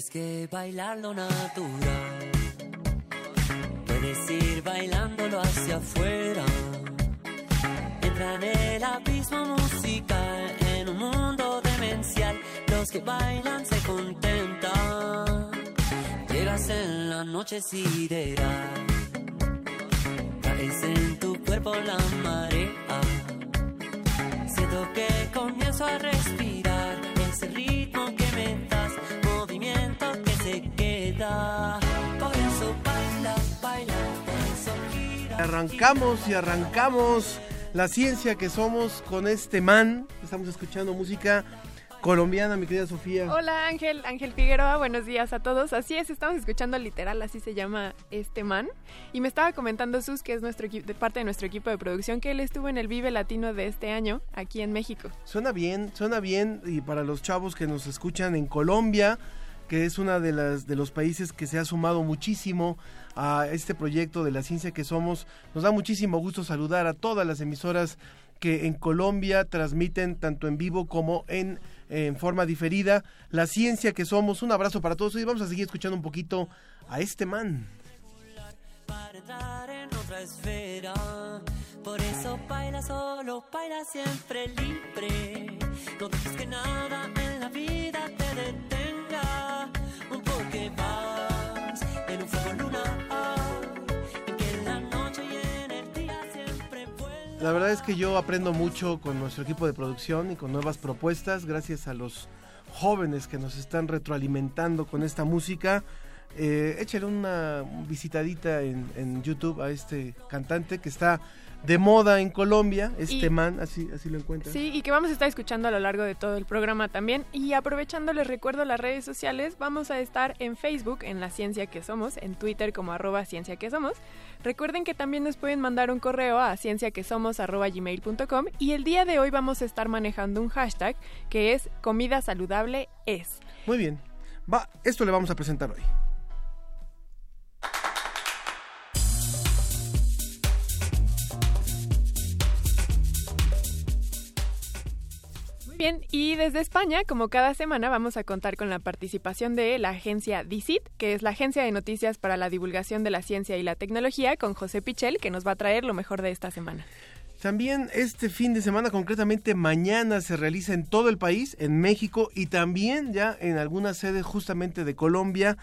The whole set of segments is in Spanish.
Tienes que bailar lo natural. Puedes ir bailándolo hacia afuera. Entra en el abismo musical, en un mundo demencial. Los que bailan se contentan. Llegas en la noche sideral. Caes en tu cuerpo la marea. Siento que comienzo a respirar. Queda. Por eso baila, baila, por eso gira. Arrancamos y arrancamos la ciencia que somos con este man. Estamos escuchando música colombiana, mi querida Sofía. Hola Ángel, Ángel Figueroa, buenos días a todos. Así es, estamos escuchando literal, así se llama este man. Y me estaba comentando Sus, que es nuestro parte de nuestro equipo de producción, que él estuvo en el Vive Latino de este año, aquí en México. Suena bien, suena bien y para los chavos que nos escuchan en Colombia, que es una de las de los países que se ha sumado muchísimo a este proyecto de la ciencia que somos, nos da muchísimo gusto saludar a todas las emisoras que en Colombia transmiten tanto en vivo como en, en forma diferida la ciencia que somos. Un abrazo para todos y vamos a seguir escuchando un poquito a este man. Por eso baila solo, baila siempre libre. Que nada en la vida te. La verdad es que yo aprendo mucho con nuestro equipo de producción y con nuevas propuestas, gracias a los jóvenes que nos están retroalimentando con esta música. Eh, échale una visitadita en YouTube a este cantante que está de moda en Colombia, este Y- man, así, así lo encuentran. Sí, y que vamos a estar escuchando a lo largo de todo el programa también. Y aprovechando, les recuerdo las redes sociales, vamos a estar en Facebook, en La Ciencia que Somos, en Twitter como arroba Ciencia que Somos. Recuerden que también nos pueden mandar un correo a cienciaquesomos arroba gmail.com y el día de hoy vamos a estar manejando un hashtag que es comida saludable es. Muy bien, va, esto le vamos a presentar hoy. Bien, y desde España, como cada semana, vamos a contar con la participación de la agencia DICIT, que es la Agencia de Noticias para la Divulgación de la Ciencia y la Tecnología, con José Pichel, que nos va a traer lo mejor de esta semana. También este fin de semana, concretamente mañana, se realiza en todo el país, en México y también ya en algunas sedes justamente de Colombia,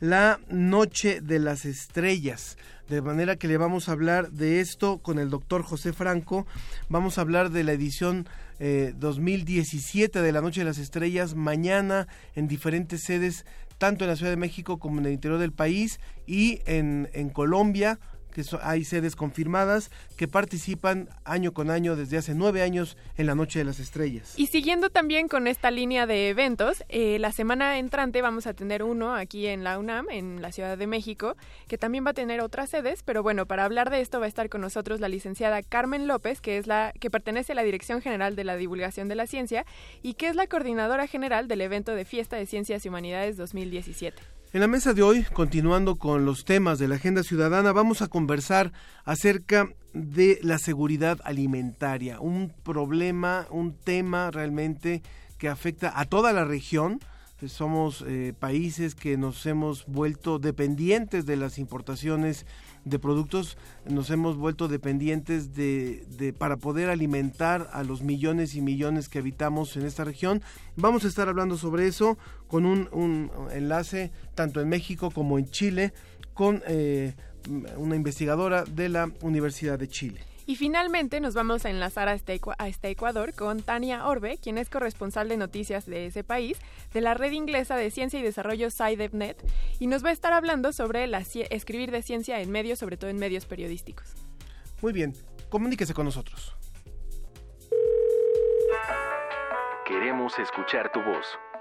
la Noche de las Estrellas. De manera que le vamos a hablar de esto con el doctor José Franco. Vamos a hablar de la edición eh, 2017 de la Noche de las Estrellas mañana en diferentes sedes, tanto en la Ciudad de México como en el interior del país y en, en Colombia que hay sedes confirmadas que participan año con año desde hace nueve años en la Noche de las Estrellas. Y siguiendo también con esta línea de eventos, eh, la semana entrante vamos a tener uno aquí en la UNAM, en la Ciudad de México, que también va a tener otras sedes, pero bueno, para hablar de esto va a estar con nosotros la licenciada Carmen López, que es la que pertenece a la Dirección General de la Divulgación de la Ciencia y que es la coordinadora general del evento de Fiesta de Ciencias y Humanidades 2017. En la mesa de hoy, continuando con los temas de la agenda ciudadana, vamos a conversar acerca de la seguridad alimentaria, un problema, un tema realmente que afecta a toda la región. Somos eh, países que nos hemos vuelto dependientes de las importaciones de productos, nos hemos vuelto dependientes de, de para poder alimentar a los millones y millones que habitamos en esta región. Vamos a estar hablando sobre eso con un, un enlace tanto en México como en Chile con eh, una investigadora de la Universidad de Chile. Y finalmente nos vamos a enlazar hasta, hasta Ecuador con Tania Orbe, quien es corresponsal de noticias de ese país, de la red inglesa de ciencia y desarrollo SciDevNet, y nos va a estar hablando sobre la, escribir de ciencia en medios, sobre todo en medios periodísticos. Muy bien, comuníquese con nosotros. Queremos escuchar tu voz.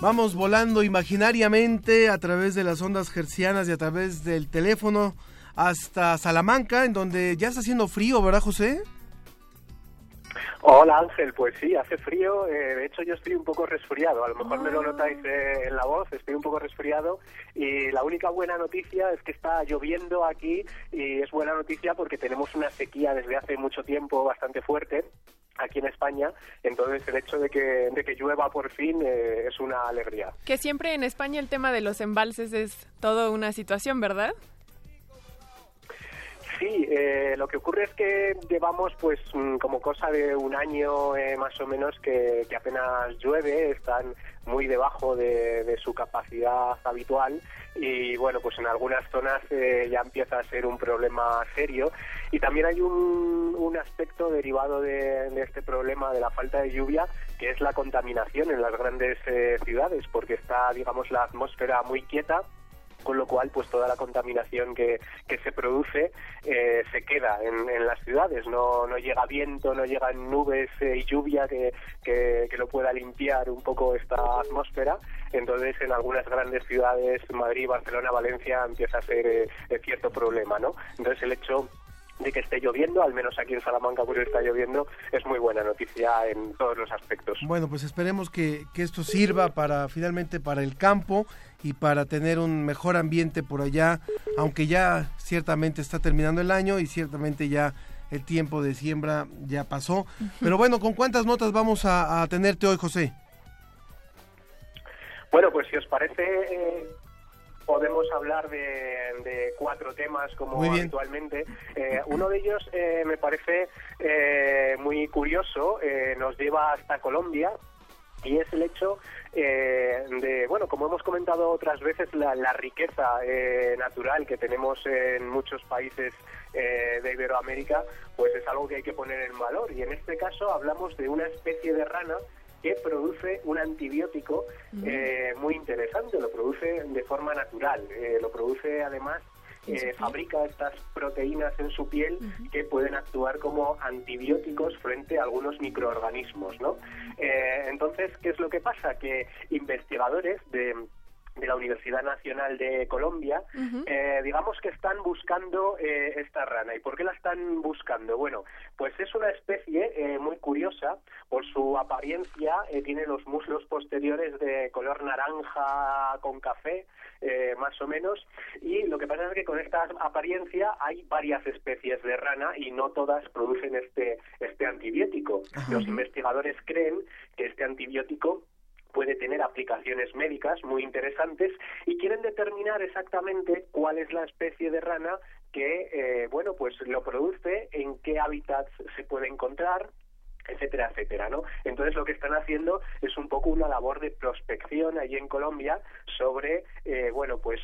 Vamos volando imaginariamente a través de las ondas hercianas y a través del teléfono hasta Salamanca, en donde ya está haciendo frío, ¿verdad, José? Hola Ángel, pues sí, hace frío. Eh, de hecho, yo estoy un poco resfriado. A lo mejor me lo notáis eh, en la voz. Estoy un poco resfriado. Y la única buena noticia es que está lloviendo aquí. Y es buena noticia porque tenemos una sequía desde hace mucho tiempo bastante fuerte aquí en España. Entonces, el hecho de que, de que llueva por fin eh, es una alegría. Que siempre en España el tema de los embalses es toda una situación, ¿verdad? Sí, eh, lo que ocurre es que llevamos pues mm, como cosa de un año eh, más o menos que, apenas llueve, están muy debajo de, su capacidad habitual y bueno, pues en algunas zonas eh, ya empieza a ser un problema serio. Y también hay un, aspecto derivado de, de, este problema de la falta de lluvia que es la contaminación en las grandes ciudades porque está digamos la atmósfera muy quieta con lo cual pues toda la contaminación que, que se produce eh, se queda en, en, las ciudades, no, no llega viento, no llegan nubes eh, y lluvia que, que, lo pueda limpiar un poco esta atmósfera, entonces en algunas grandes ciudades, Madrid, Barcelona, Valencia, empieza a ser eh, cierto problema, ¿no? Entonces el hecho de que esté lloviendo, al menos aquí en Salamanca por está lloviendo, es muy buena noticia en todos los aspectos. Bueno, pues esperemos que, que, esto sirva para finalmente para el campo y para tener un mejor ambiente por allá, aunque ya ciertamente está terminando el año y ciertamente ya el tiempo de siembra ya pasó. Pero bueno, ¿con cuántas notas vamos a, tenerte hoy, José? Bueno, pues si os parece, eh, podemos hablar de, cuatro temas como habitualmente. Eh, uno de ellos eh, me parece eh, muy curioso, nos lleva hasta Colombia y es el hecho de, bueno, como hemos comentado otras veces, la, la riqueza natural que tenemos en muchos países de Iberoamérica, pues es algo que hay que poner en valor. Y en este caso hablamos de una especie de rana que produce un antibiótico eh, muy interesante, lo produce de forma natural, eh, lo produce además eh, fabrica estas proteínas en su piel que pueden actuar como antibióticos frente a algunos microorganismos, ¿no? entonces, ¿qué es lo que pasa? Que investigadores de de la Universidad Nacional de Colombia, eh, digamos que están buscando eh, esta rana. ¿Y por qué la están buscando? Bueno, pues es una especie eh, muy curiosa, por su apariencia tiene los muslos posteriores de color naranja con café, más o menos, y lo que pasa es que con esta apariencia hay varias especies de rana y no todas producen este, este antibiótico. Los investigadores creen que este antibiótico puede tener aplicaciones médicas muy interesantes y quieren determinar exactamente cuál es la especie de rana que, eh, bueno, pues lo produce, en qué hábitats se puede encontrar, etcétera, etcétera, ¿no? Entonces lo que están haciendo es un poco una labor de prospección allí en Colombia sobre, eh, bueno, pues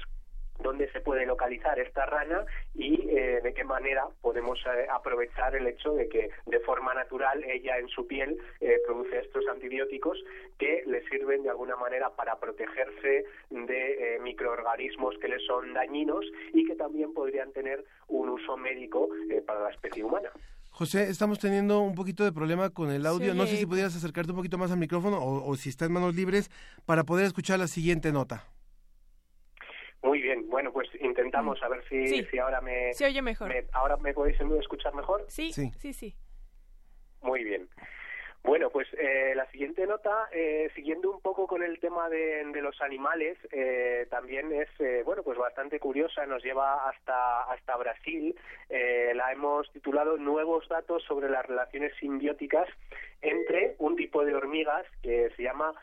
dónde se puede localizar esta rana y eh, de qué manera podemos eh, aprovechar el hecho de que de forma natural ella en su piel eh, produce estos antibióticos que le sirven de alguna manera para protegerse de microorganismos que le son dañinos y que también podrían tener un uso médico para la especie humana. José, estamos teniendo un poquito de problema con el audio. No sé si pudieras acercarte un poquito más al micrófono o, o si está en manos libres para poder escuchar la siguiente nota. Bueno, pues intentamos a ver si, si ahora me... Se oye mejor. ¿Ahora me podéis escuchar mejor? Sí, sí, sí, sí. Muy bien. Bueno, pues eh, la siguiente nota, eh, siguiendo un poco con el tema de, los animales, eh, también es bueno, pues bastante curiosa. Nos lleva hasta hasta Brasil. la hemos titulado "Nuevos datos sobre las relaciones simbióticas entre un tipo de hormigas que se llama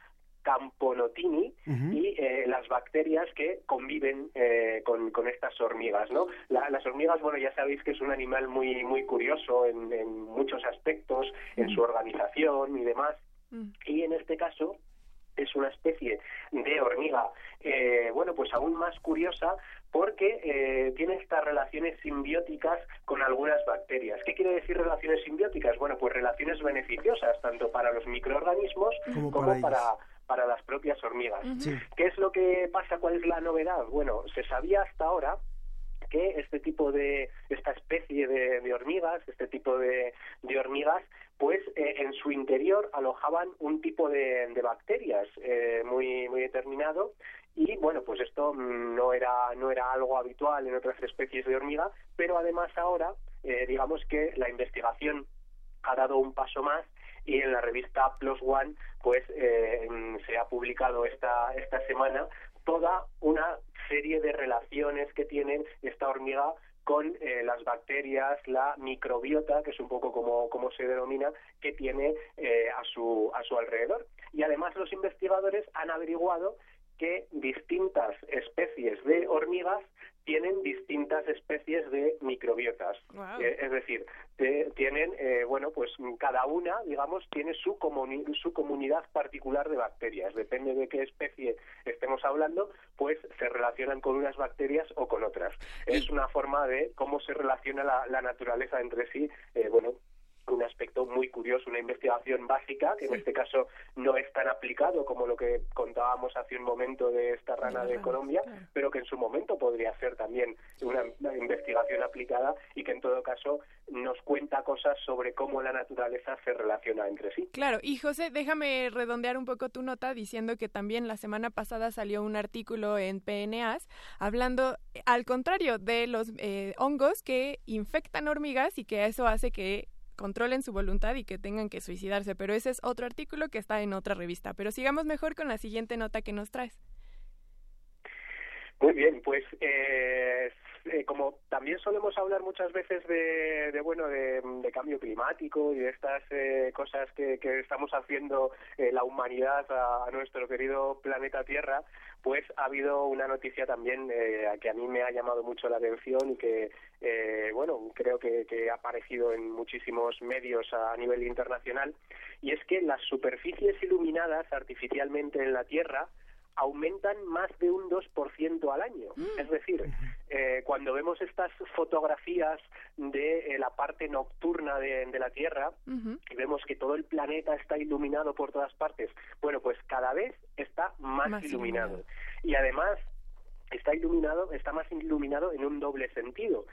Camponotini y eh, las bacterias que conviven eh, con, estas hormigas, ¿no? las hormigas, bueno, ya sabéis que es un animal muy muy curioso en, muchos aspectos, en su organización y demás. Y en este caso es una especie de hormiga, eh, bueno, pues aún más curiosa porque tiene estas relaciones simbióticas con algunas bacterias. ¿Qué quiere decir relaciones simbióticas? Bueno, pues relaciones beneficiosas tanto para los microorganismos como, para, para las propias hormigas. ¿Qué es lo que pasa? ¿Cuál es la novedad? Bueno, se sabía hasta ahora que este tipo de esta especie de, hormigas este tipo de, hormigas pues eh, en su interior alojaban un tipo de, bacterias eh, muy muy determinado y bueno pues esto no era no era algo habitual en otras especies de hormiga pero además ahora eh, digamos que la investigación ha dado un paso más y en la revista Plus One pues eh, se ha publicado esta esta semana toda una serie de relaciones que tienen esta hormiga con eh, las bacterias, la microbiota, que es un poco como, como se denomina, que tiene eh, a, su, a su alrededor. Y además los investigadores han averiguado que distintas especies de hormigas tienen distintas especies de microbiotas. Eh, es decir, tienen, eh, bueno, pues cada una, digamos, tiene su, su comunidad particular de bacterias. Depende de qué especie estemos hablando, pues se relacionan con unas bacterias o con otras. Es una forma de cómo se relaciona la, la naturaleza entre sí, eh, bueno, un aspecto muy curioso, una investigación básica, que en este caso no es tan aplicado como lo que contábamos hace un momento de esta rana de Colombia, pero que en su momento podría ser también una, investigación aplicada y que en todo caso nos cuenta cosas sobre cómo la naturaleza se relaciona entre sí. Claro, y José, déjame redondear un poco tu nota diciendo que también la semana pasada salió un artículo en PNAS hablando al contrario de los eh, hongos que infectan hormigas y que eso hace que controlen su voluntad y que tengan que suicidarse. Pero ese es otro artículo que está en otra revista. Pero sigamos mejor con la siguiente nota que nos traes. Muy bien, pues eh, eh, como también solemos hablar muchas veces de, bueno de, cambio climático y de estas eh, cosas que, estamos haciendo la humanidad a, nuestro querido planeta Tierra, pues ha habido una noticia también que a mí me ha llamado mucho la atención y que bueno creo que, que ha aparecido en muchísimos medios a nivel internacional y es que las superficies iluminadas artificialmente en la Tierra aumentan más de un 2% al año. Mm. Es decir, eh, cuando vemos estas fotografías de eh, la parte nocturna de, la Tierra y vemos que todo el planeta está iluminado por todas partes, bueno, pues cada vez está más, iluminado. Y además está iluminado, está más iluminado en un doble sentido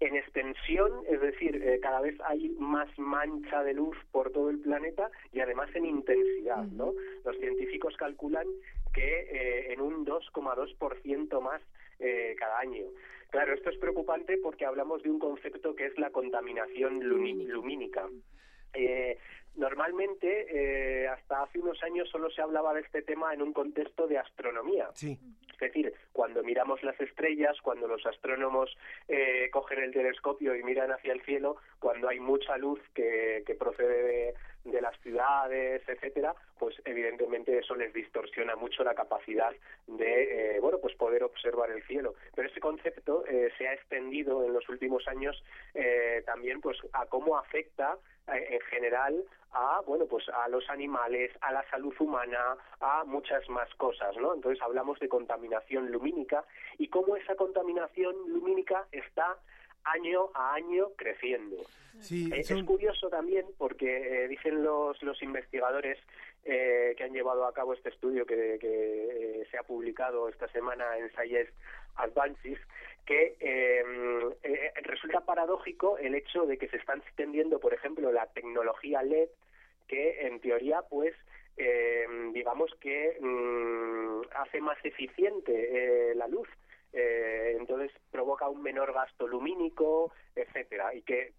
en extensión, es decir, eh, cada vez hay más mancha de luz por todo el planeta y además en intensidad, ¿no? Los científicos calculan que eh, en un 2,2% más eh, cada año. Claro, esto es preocupante porque hablamos de un concepto que es la contaminación lumínica. Eh, normalmente, eh, hasta hace unos años solo se hablaba de este tema en un contexto de astronomía. Es decir, cuando miramos las estrellas, cuando los astrónomos eh, cogen el telescopio y miran hacia el cielo, cuando hay mucha luz que, que procede de, de las ciudades, etcétera, pues evidentemente eso les distorsiona mucho la capacidad de, eh, bueno, pues poder observar el cielo. Pero ese concepto eh, se ha extendido en los últimos años eh, también, pues, a cómo afecta en general a bueno pues a los animales a la salud humana a muchas más cosas no entonces hablamos de contaminación lumínica y cómo esa contaminación lumínica está año a año creciendo. Sí, eh, Es curioso también porque eh, dicen los, los investigadores eh, que han llevado a cabo este estudio que, que se ha publicado esta semana en Science Advances que resulta paradójico el hecho de que se están extendiendo, por ejemplo, la tecnología LED que en teoría pues digamos que mm, hace más eficiente la luz. Eh, entonces provoca un menor gasto lumínico, etcétera, y que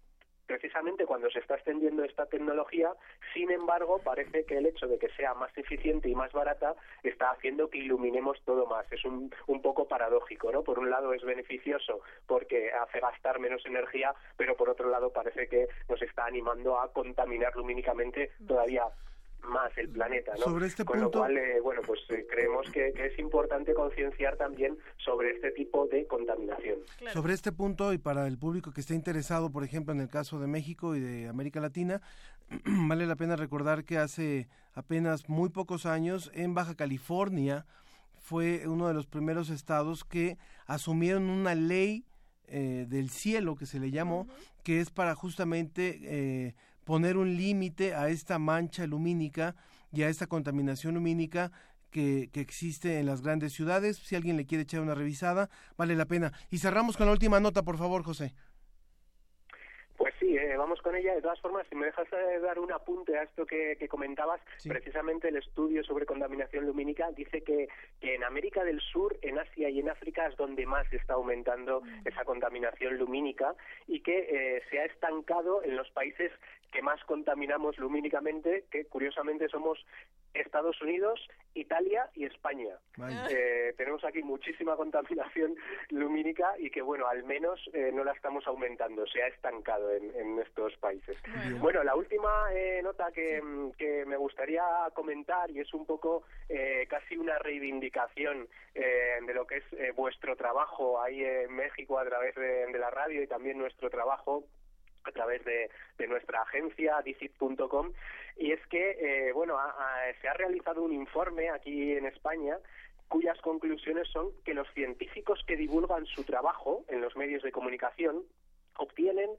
precisamente cuando se está extendiendo esta tecnología, sin embargo, parece que el hecho de que sea más eficiente y más barata está haciendo que iluminemos todo más. Es un, un poco paradójico, ¿no? Por un lado es beneficioso porque hace gastar menos energía, pero por otro lado parece que nos está animando a contaminar lumínicamente todavía más el planeta, ¿no? Sobre este Con punto... lo cual, eh, bueno, pues eh, creemos que, que, es importante concienciar también sobre este tipo de contaminación. Claro. Sobre este punto y para el público que esté interesado, por ejemplo, en el caso de México y de América Latina, vale la pena recordar que hace apenas muy pocos años en Baja California fue uno de los primeros estados que asumieron una ley eh, del cielo que se le llamó, uh -huh. que es para justamente eh, poner un límite a esta mancha lumínica y a esta contaminación lumínica que, que, existe en las grandes ciudades. Si alguien le quiere echar una revisada, vale la pena. Y cerramos con la última nota, por favor, José. Pues sí, eh, vamos con ella. De todas formas, si me dejas eh, dar un apunte a esto que, que comentabas, sí. precisamente el estudio sobre contaminación lumínica dice que, que, en América del Sur, en Asia y en África es donde más está aumentando mm. esa contaminación lumínica y que eh, se ha estancado en los países que más contaminamos lumínicamente, que curiosamente somos Estados Unidos, Italia y España. Eh, tenemos aquí muchísima contaminación lumínica y que, bueno, al menos eh, no la estamos aumentando, se ha estancado en, en estos países. Bueno, bueno la última eh, nota que, sí. que, me gustaría comentar y es un poco eh, casi una reivindicación eh, de lo que es vuestro trabajo ahí en México a través de, de la radio y también nuestro trabajo a través de, de nuestra agencia dicit.com y es que eh, bueno a, a, se ha realizado un informe aquí en España cuyas conclusiones son que los científicos que divulgan su trabajo en los medios de comunicación obtienen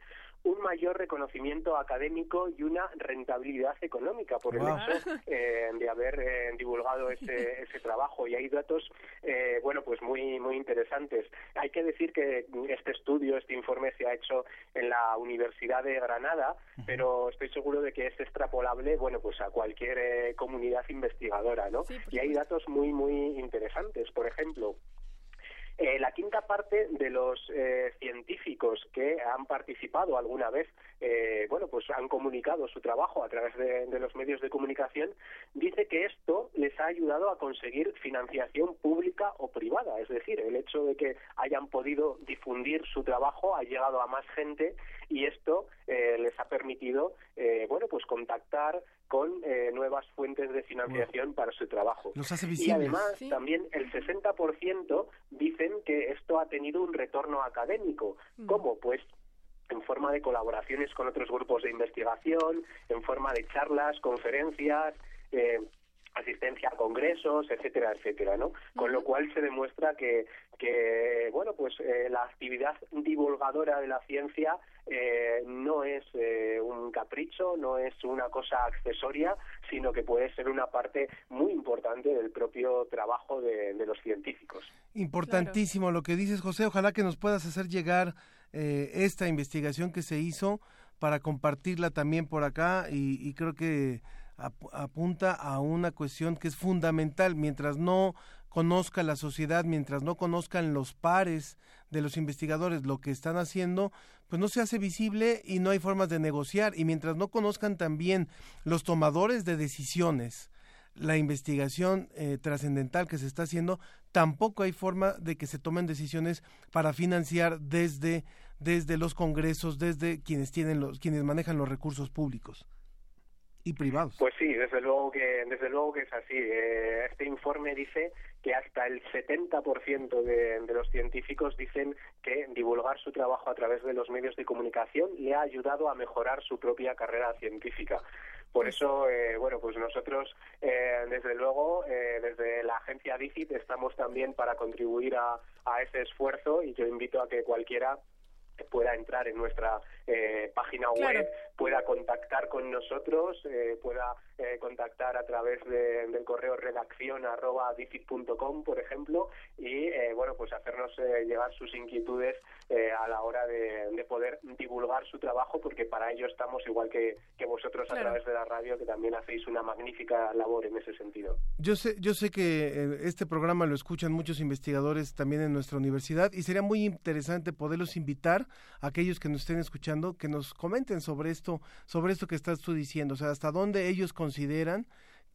un mayor reconocimiento académico y una rentabilidad económica por wow. el hecho eh, de haber eh, divulgado ese, ese trabajo. Y hay datos eh, bueno pues muy muy interesantes. Hay que decir que este estudio este informe se ha hecho en la Universidad de Granada pero estoy seguro de que es extrapolable bueno pues a cualquier eh, comunidad investigadora no sí, y hay datos muy muy interesantes. Por ejemplo eh, la quinta parte de los eh, científicos que han participado alguna vez, eh, bueno, pues han comunicado su trabajo a través de, de, los medios de comunicación, dice que esto les ha ayudado a conseguir financiación pública o privada. Es decir, el hecho de que hayan podido difundir su trabajo ha llegado a más gente y esto eh, les ha permitido, eh, bueno, pues contactar con eh, nuevas fuentes de financiación wow. para su trabajo. Los hace y además ¿Sí? también el 60% dicen que esto ha tenido un retorno académico. Mm. ¿Cómo? Pues en forma de colaboraciones con otros grupos de investigación, en forma de charlas, conferencias, eh, asistencia a congresos, etcétera, etcétera, ¿no? Con lo cual se demuestra que, que bueno, pues eh, la actividad divulgadora de la ciencia eh, no es eh, un capricho, no es una cosa accesoria, sino que puede ser una parte muy importante del propio trabajo de, de los científicos. Importantísimo claro. lo que dices, José. Ojalá que nos puedas hacer llegar eh, esta investigación que se hizo para compartirla también por acá y, creo que ap apunta a una cuestión que es fundamental mientras no conozca la sociedad, mientras no conozcan los pares de los investigadores lo que están haciendo, pues no se hace visible y no hay formas de negociar. Y mientras no conozcan también los tomadores de decisiones, la investigación eh, trascendental que se está haciendo, tampoco hay forma de que se tomen decisiones para financiar desde, desde los congresos, desde quienes tienen los, quienes manejan los recursos públicos y privados. Pues sí, desde luego que desde luego que es así. Eh, este informe dice que hasta el 70% de, de los científicos dicen que divulgar su trabajo a través de los medios de comunicación le ha ayudado a mejorar su propia carrera científica. Por eso, eh, bueno, pues nosotros, eh, desde luego, eh, desde la agencia DICIT estamos también para contribuir a, a ese esfuerzo y yo invito a que cualquiera pueda entrar en nuestra eh, página claro. web pueda contactar con nosotros, eh, pueda eh, contactar a través del correo redacción arroba por ejemplo, y bueno, pues hacernos llegar sus inquietudes a la hora de, poder divulgar su trabajo, porque para ello estamos igual que, que vosotros a través de la radio, que también hacéis una magnífica labor en ese sentido. Yo sé, yo sé que este programa lo escuchan muchos investigadores también en nuestra universidad y sería muy interesante poderlos invitar a aquellos que nos estén escuchando que nos comenten sobre esto, sobre esto que estás tú diciendo, o sea, hasta dónde ellos consideran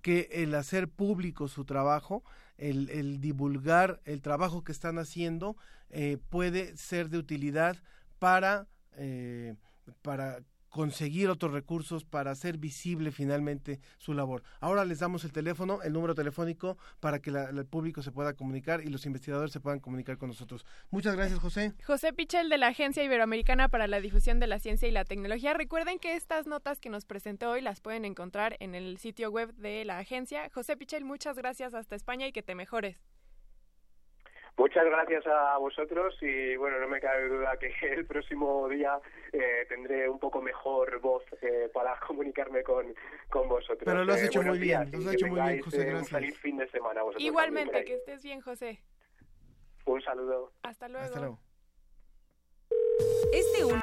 que el hacer público su trabajo, el, el divulgar el trabajo que están haciendo, eh, puede ser de utilidad para, eh, para conseguir otros recursos para hacer visible finalmente su labor. Ahora les damos el teléfono, el número telefónico para que el público se pueda comunicar y los investigadores se puedan comunicar con nosotros. Muchas gracias, José. José Pichel de la Agencia Iberoamericana para la Difusión de la Ciencia y la Tecnología. Recuerden que estas notas que nos presentó hoy las pueden encontrar en el sitio web de la agencia. José Pichel, muchas gracias hasta España y que te mejores. Muchas gracias a vosotros y bueno, no me cabe duda que el próximo día eh, tendré un poco mejor voz eh, para comunicarme con, con vosotros. Pero lo has eh, hecho muy bien, lo has hecho muy bien, José, Un feliz fin de semana vosotros. Igualmente, que estés bien, José. Un saludo. Hasta luego. Hasta luego. Este un...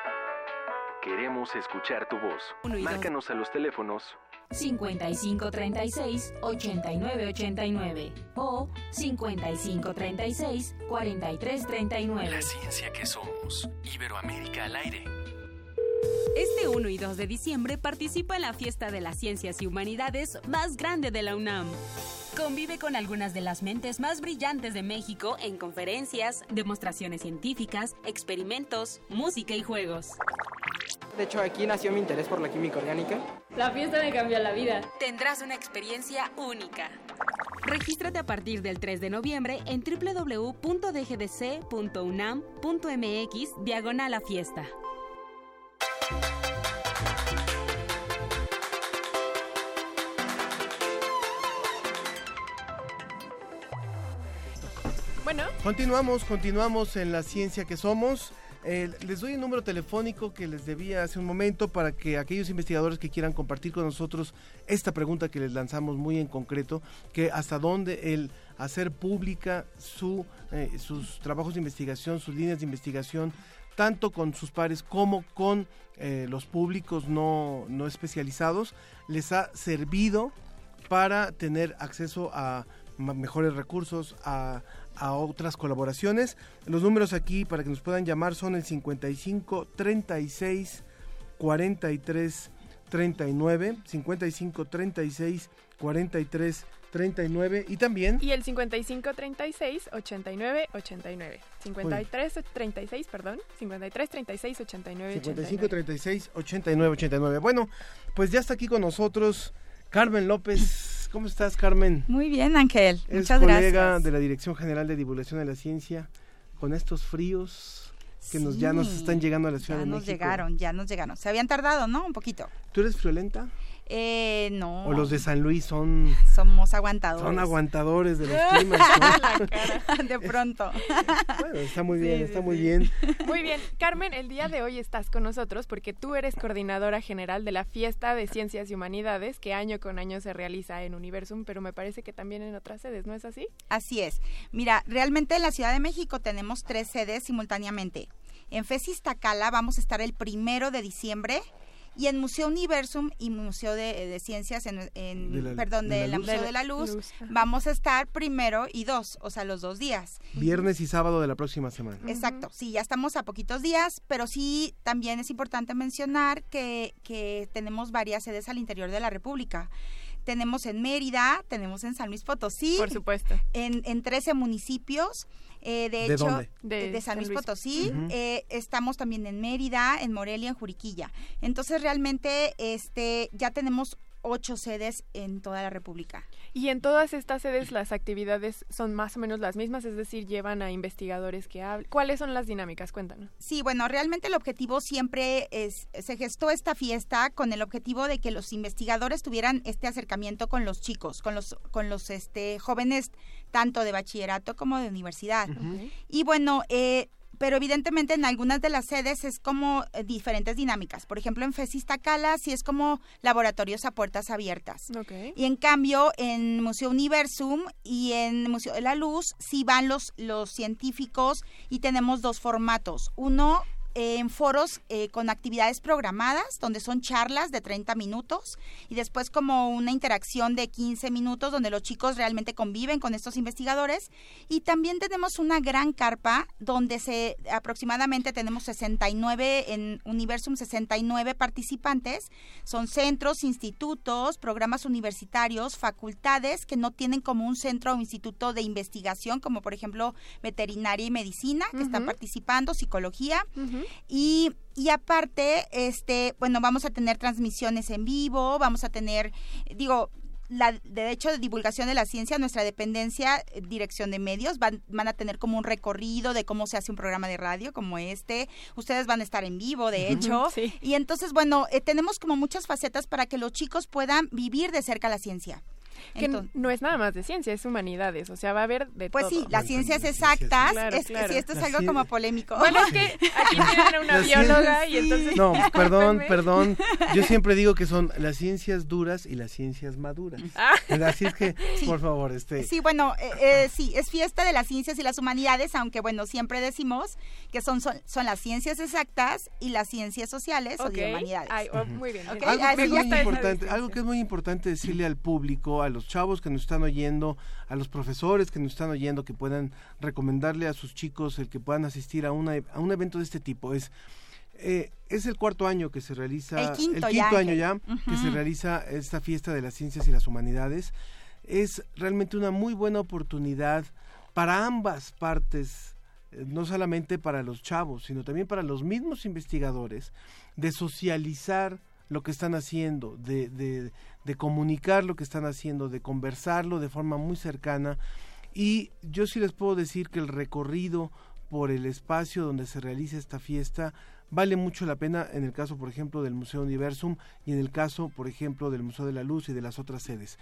Queremos escuchar tu voz. Márcanos a los teléfonos 5536 8989 o 5536 4339. La ciencia que somos. Iberoamérica al aire. Este 1 y 2 de diciembre participa en la fiesta de las ciencias y humanidades más grande de la UNAM. Convive con algunas de las mentes más brillantes de México en conferencias, demostraciones científicas, experimentos, música y juegos. De hecho, aquí nació mi interés por la química orgánica. La fiesta me cambió la vida. Tendrás una experiencia única. Regístrate a partir del 3 de noviembre en www.dgdc.unam.mx diagonal a fiesta. Bueno. Continuamos, continuamos en la ciencia que somos. Eh, les doy un número telefónico que les debía hace un momento para que aquellos investigadores que quieran compartir con nosotros esta pregunta que les lanzamos muy en concreto, que hasta dónde el hacer pública su, eh, sus trabajos de investigación, sus líneas de investigación, tanto con sus pares como con eh, los públicos no, no especializados, les ha servido para tener acceso a mejores recursos, a, a otras colaboraciones. Los números aquí para que nos puedan llamar son el 55 36 43 39, 55 36 43 39 y también y el 55 36 89 89 53 36 perdón. 53 36 89 55 36 89 89 bueno pues ya está aquí con nosotros Carmen López, ¿cómo estás, Carmen? Muy bien, Ángel. Es Muchas colega de la Dirección General de Divulgación de la Ciencia. Con estos fríos que nos ya nos están llegando a la Ciudad de México. Ya nos llegaron, ya nos llegaron. Se habían tardado, ¿no? Un poquito. ¿Tú eres friolenta? Eh, no. O los de San Luis son... Somos aguantadores. Son aguantadores de los climas. de pronto. bueno, está muy bien, está muy bien. Muy bien. Carmen, el día de hoy estás con nosotros porque tú eres coordinadora general de la Fiesta de Ciencias y Humanidades que año con año se realiza en Universum, pero me parece que también en otras sedes, ¿no es así? Así es. Mira, realmente en la Ciudad de México tenemos tres sedes simultáneamente. En FESIS Tacala vamos a estar el primero de diciembre y en Museo Universum y Museo de, Ciencias, en, perdón, de, la, Museo de la Luz, vamos a estar primero y dos, o sea, los dos días. Viernes y sábado de la próxima semana. Exacto, sí, ya estamos a poquitos días, pero sí también es importante mencionar que, que tenemos varias sedes al interior de la República tenemos en Mérida, tenemos en San Luis Potosí. Por supuesto. En, en 13 municipios. Eh, de, hecho, De, San Luis, Potosí. Eh, estamos también en Mérida, en Morelia, en Juriquilla. Entonces, realmente, este, ya tenemos ocho sedes en toda la República. Y en todas estas sedes las actividades son más o menos las mismas, es decir, llevan a investigadores que hablan. ¿Cuáles son las dinámicas? Cuéntanos. Sí, bueno, realmente el objetivo siempre es, se gestó esta fiesta con el objetivo de que los investigadores tuvieran este acercamiento con los chicos, con los, con los este, jóvenes tanto de bachillerato como de universidad. Y bueno, eh, pero evidentemente en algunas de las sedes es como eh, diferentes dinámicas. Por ejemplo, en Fesistacala sí es como laboratorios a puertas abiertas. Y en cambio, en Museo Universum y en Museo de la Luz sí van los, los científicos y tenemos dos formatos. Uno en foros eh, con actividades programadas, donde son charlas de 30 minutos y después como una interacción de 15 minutos donde los chicos realmente conviven con estos investigadores. Y también tenemos una gran carpa donde se aproximadamente tenemos 69 en Universum, 69 participantes. Son centros, institutos, programas universitarios, facultades que no tienen como un centro o instituto de investigación, como por ejemplo veterinaria y medicina, que están participando, psicología. Y, y aparte, este, bueno, vamos a tener transmisiones en vivo, vamos a tener, digo, la derecho de divulgación de la ciencia, nuestra dependencia, dirección de medios, van, van a tener como un recorrido de cómo se hace un programa de radio como este. Ustedes van a estar en vivo, de hecho. Y entonces, bueno, eh, tenemos como muchas facetas para que los chicos puedan vivir de cerca la ciencia. Que no es nada más de ciencia, es humanidades, o sea, va a haber de pues todo. Pues sí, las ciencias exactas, es, Sí, esto es algo como polémico. Bueno, es que aquí tienen una bióloga y entonces... No, perdón, perdón, yo siempre digo que son las ciencias duras y las ciencias maduras. Ah. Así es que, por favor, este... Sí, bueno, eh, eh, sí, es fiesta de las ciencias y las humanidades, aunque bueno, siempre decimos que son, son, las ciencias exactas y las ciencias sociales o de humanidades. Oh, muy bien. Algo, que es muy importante, algo que es muy importante decirle al público, a los chavos que nos están oyendo, a los profesores que nos están oyendo, que puedan recomendarle a sus chicos el que puedan asistir a, una, a un evento de este tipo. Es, eh, es el cuarto año que se realiza, el quinto, año ya, que se realiza esta fiesta de las ciencias y las humanidades. Es realmente una muy buena oportunidad para ambas partes, eh, no solamente para los chavos, sino también para los mismos investigadores, de socializar lo que están haciendo, de, de, de comunicar lo que están haciendo, de conversarlo de forma muy cercana. Y yo sí les puedo decir que el recorrido por el espacio donde se realiza esta fiesta vale mucho la pena en el caso, por ejemplo, del Museo Universum y en el caso, por ejemplo, del Museo de la Luz y de las otras sedes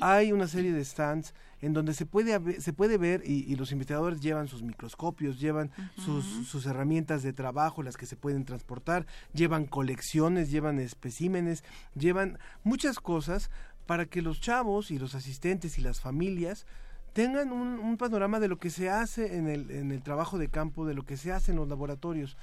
hay una serie de stands en donde se puede, se puede ver y, los investigadores llevan sus microscopios, llevan sus, sus, herramientas de trabajo, las que se pueden transportar, llevan colecciones, llevan especímenes, llevan muchas cosas para que los chavos y los asistentes y las familias tengan un, un panorama de lo que se hace en el, en el trabajo de campo, de lo que se hace en los laboratorios.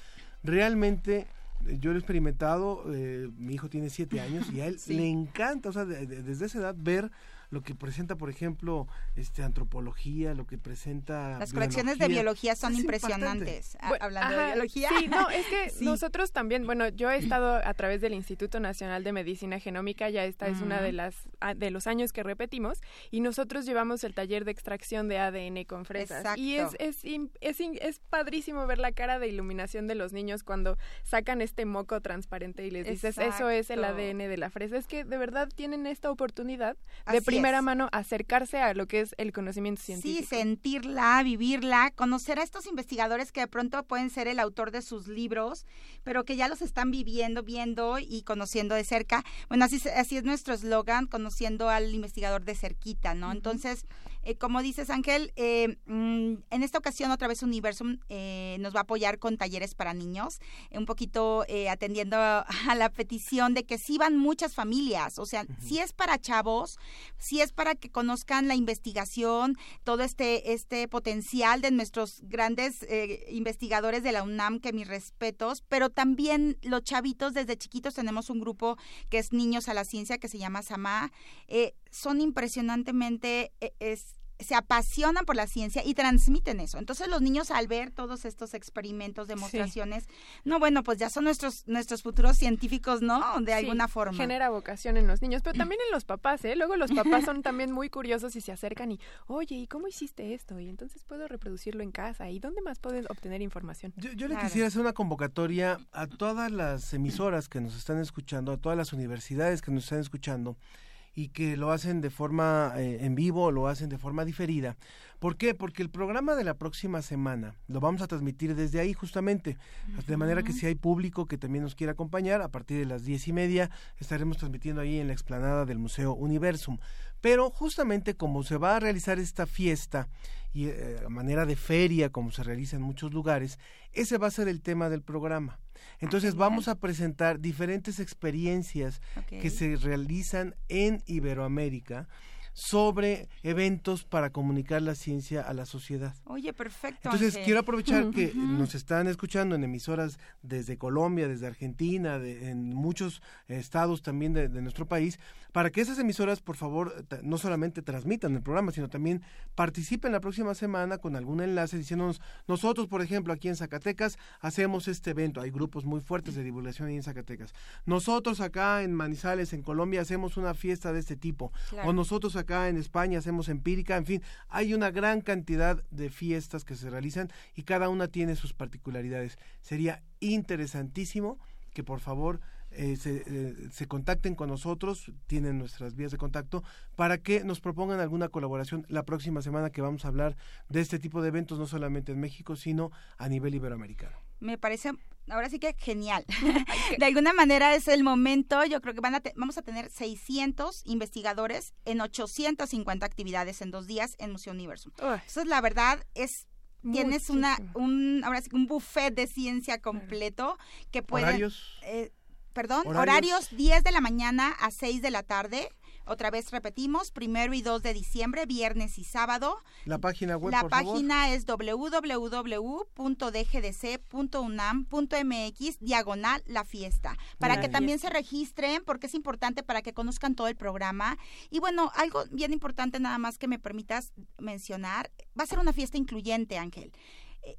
Realmente eh, yo lo he experimentado, eh, mi hijo tiene siete años y a él le encanta, o sea, desde esa edad ver lo que presenta, por ejemplo, este antropología, lo que presenta las colecciones de biología. son impresionantes. hablando de biología. Sí, no, es que nosotros también, bueno, yo he estado a través del Instituto Nacional de Medicina Genómica, ya esta es una de las de los años que repetimos y nosotros llevamos el taller de extracción de ADN con fresas. Y es es, es es padrísimo ver la cara de iluminación de los niños cuando sacan este moco transparente y les dices, "Eso es el ADN de la fresa." Es que de verdad tienen esta oportunidad de primera mano acercarse a lo que es el conocimiento científico. Sí, sentirla, vivirla, conocer a estos investigadores que de pronto pueden ser el autor de sus libros, pero que ya los están viviendo, viendo y conociendo de cerca. Bueno, así, así es nuestro eslogan, conociendo al investigador de cerquita, ¿no? Entonces, eh, como dices, Ángel, eh, mm, en esta ocasión otra vez Universum eh, nos va a apoyar con talleres para niños, un poquito atendiendo a, la petición de que sí van muchas familias, o sea, si es para chavos, si es para que conozcan la investigación, todo este, este potencial de nuestros grandes investigadores de la UNAM, que mis respetos, pero también los chavitos desde chiquitos tenemos un grupo que es Niños a la Ciencia, que se llama SAMA, son impresionantemente... es, se apasionan por la ciencia y transmiten eso. Entonces los niños al ver todos estos experimentos, demostraciones, no, bueno, pues ya son nuestros nuestros futuros científicos, ¿no? De alguna forma. Genera vocación en los niños, pero también en los papás, ¿eh? Luego los papás son también muy curiosos y se acercan y, oye, ¿y cómo hiciste esto? Y entonces puedo reproducirlo en casa. ¿Y dónde más puedes obtener información? Yo, le quisiera hacer una convocatoria a todas las emisoras que nos están escuchando, a todas las universidades que nos están escuchando y que lo hacen de forma eh, en vivo o lo hacen de forma diferida. ¿Por qué? Porque el programa de la próxima semana lo vamos a transmitir desde ahí justamente, de manera que si hay público que también nos quiera acompañar, a partir de las diez y media estaremos transmitiendo ahí en la explanada del Museo Universum. Pero justamente como se va a realizar esta fiesta y eh, a manera de feria, como se realiza en muchos lugares, ese va a ser el tema del programa. Entonces vamos a presentar diferentes experiencias que se realizan en Iberoamérica sobre eventos para comunicar la ciencia a la sociedad. Oye, perfecto. Entonces, quiero aprovechar que nos están escuchando en emisoras desde Colombia, desde Argentina, de, en muchos estados también de, nuestro país, para que esas emisoras, por favor, no solamente transmitan el programa, sino también participen la próxima semana con algún enlace diciéndonos, nosotros, por ejemplo, aquí en Zacatecas hacemos este evento, hay grupos muy fuertes de divulgación ahí en Zacatecas. Nosotros acá en Manizales, en Colombia, hacemos una fiesta de este tipo. O nosotros acá en España hacemos empírica, en fin, hay una gran cantidad de fiestas que se realizan y cada una tiene sus particularidades. Sería interesantísimo que por favor eh, se, eh, se, contacten con nosotros, tienen nuestras vías de contacto, para que nos propongan alguna colaboración la próxima semana que vamos a hablar de este tipo de eventos, no solamente en México, sino a nivel iberoamericano. Me parece ahora sí que genial. de alguna manera es el momento, yo creo que van a vamos a tener 600 investigadores en 850 actividades en dos días en Museo Universo. Entonces, la verdad es tienes una un ahora sí un buffet de ciencia completo que puede ¿Horarios? Eh, perdón, horarios. 10 de la mañana a 6 de la tarde. Otra vez repetimos, primero y 2 de diciembre, viernes y sábado. La página web, La página es www.dgdc.unam.mx, diagonal la fiesta, para que también se registren, porque es importante para que conozcan todo el programa. Y bueno, algo bien importante nada más que me permitas mencionar, va a ser una fiesta incluyente, Ángel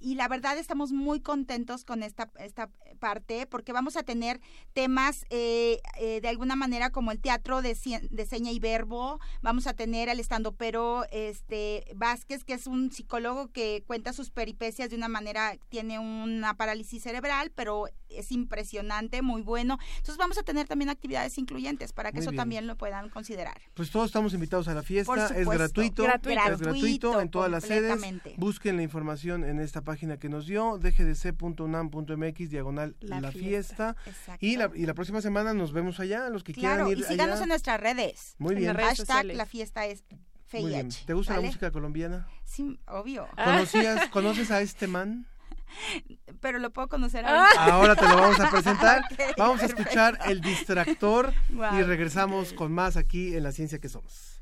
y la verdad estamos muy contentos con esta, esta parte porque vamos a tener temas eh, eh, de alguna manera como el teatro de, de seña y verbo, vamos a tener al estando pero este Vázquez que es un psicólogo que cuenta sus peripecias de una manera, tiene una parálisis cerebral, pero es impresionante, muy bueno. Entonces vamos a tener también actividades incluyentes para que eso también lo puedan considerar. Pues todos estamos invitados a la fiesta, es gratuito, gratuito, es gratuito en todas las sedes. Busquen la información en esta página que nos dio, dgdc.unam.mx, diagonal la, fiesta. Y, la, y la próxima semana nos vemos allá, los que quieran ir y síganos en nuestras redes. Muy bien. Hashtag la fiesta es ¿Te gusta la música colombiana? Sí, obvio. ¿Conocías, ¿Conoces a este man? Pero lo puedo conocer ahora. Ahora te lo vamos a presentar. vamos a escuchar el distractor y regresamos con más aquí en La Ciencia que Somos.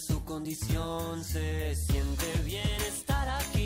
Su condición se siente bien estar aquí,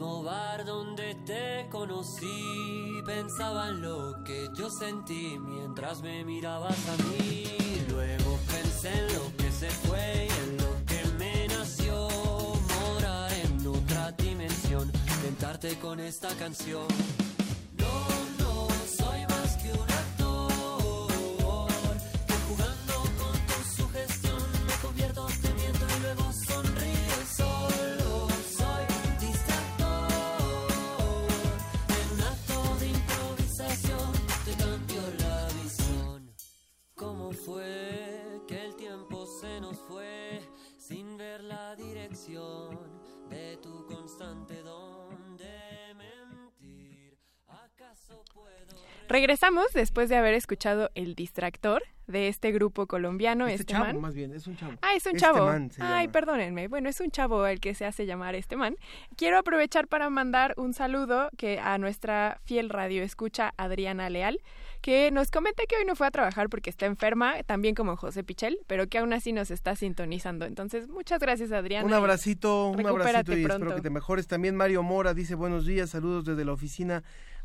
bar donde te conocí. Pensaba en lo que yo sentí mientras me mirabas a mí. Luego pensé en lo que se fue y en lo que me nació. Morar en otra dimensión, tentarte con esta canción. De tu constante mentir. ¿Acaso puedo... Regresamos después de haber escuchado El Distractor de este grupo colombiano, este, este, chavo, man. más bien, es un chavo. Ah, es un Este chavo. man se Ay, llama. perdónenme. Bueno, es un chavo el que se hace llamar este man. Quiero aprovechar para mandar un saludo que a nuestra fiel radio escucha Adriana Leal, que nos comenta que hoy no fue a trabajar porque está enferma, también como José Pichel, pero que aún así nos está sintonizando. Entonces, muchas gracias, Adriana. Un abracito, un abracito y pronto. espero que te mejores. También Mario Mora dice buenos días, saludos desde la oficina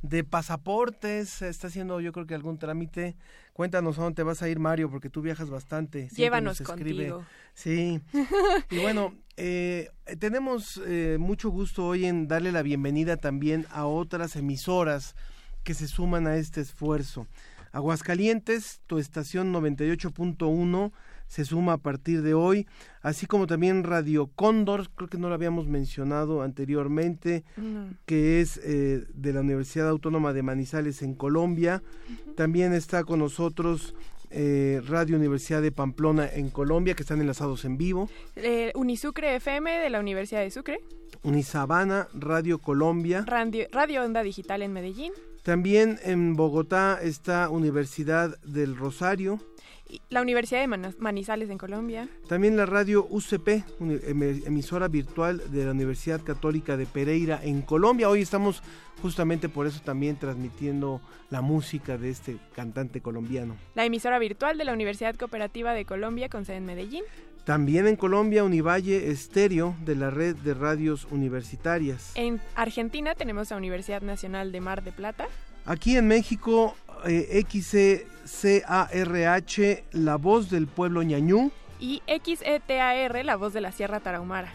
de pasaportes. Está haciendo yo creo que algún trámite. Cuéntanos a dónde vas a ir, Mario, porque tú viajas bastante. Llévanos nos escribe. contigo. Sí. Y bueno, eh, tenemos eh, mucho gusto hoy en darle la bienvenida también a otras emisoras que se suman a este esfuerzo. Aguascalientes, tu estación 98.1 se suma a partir de hoy, así como también Radio Cóndor, creo que no lo habíamos mencionado anteriormente, No. que es eh, de la Universidad Autónoma de Manizales en Colombia. También está con nosotros eh, Radio Universidad de Pamplona en Colombia, que están enlazados en vivo. Eh, Unisucre FM de la Universidad de Sucre, Unisabana, Radio Colombia. Radio, Radio Onda Digital en Medellín, También en Bogotá está Universidad del Rosario. La Universidad de Manizales en Colombia, También la radio UCP, uni- eme- emisora virtual de la Universidad Católica de Pereira en Colombia. Hoy estamos justamente por eso también transmitiendo la música de este cantante colombiano. la emisora virtual de la Universidad Cooperativa de Colombia con sede en Medellín, También en Colombia, Univalle Estéreo de la red de radios universitarias. En Argentina tenemos la Universidad Nacional de Mar de Plata. Aquí en México, eh, XCARH, La Voz del Pueblo Ñañú. Y XETAR, la voz de la Sierra Tarahumara.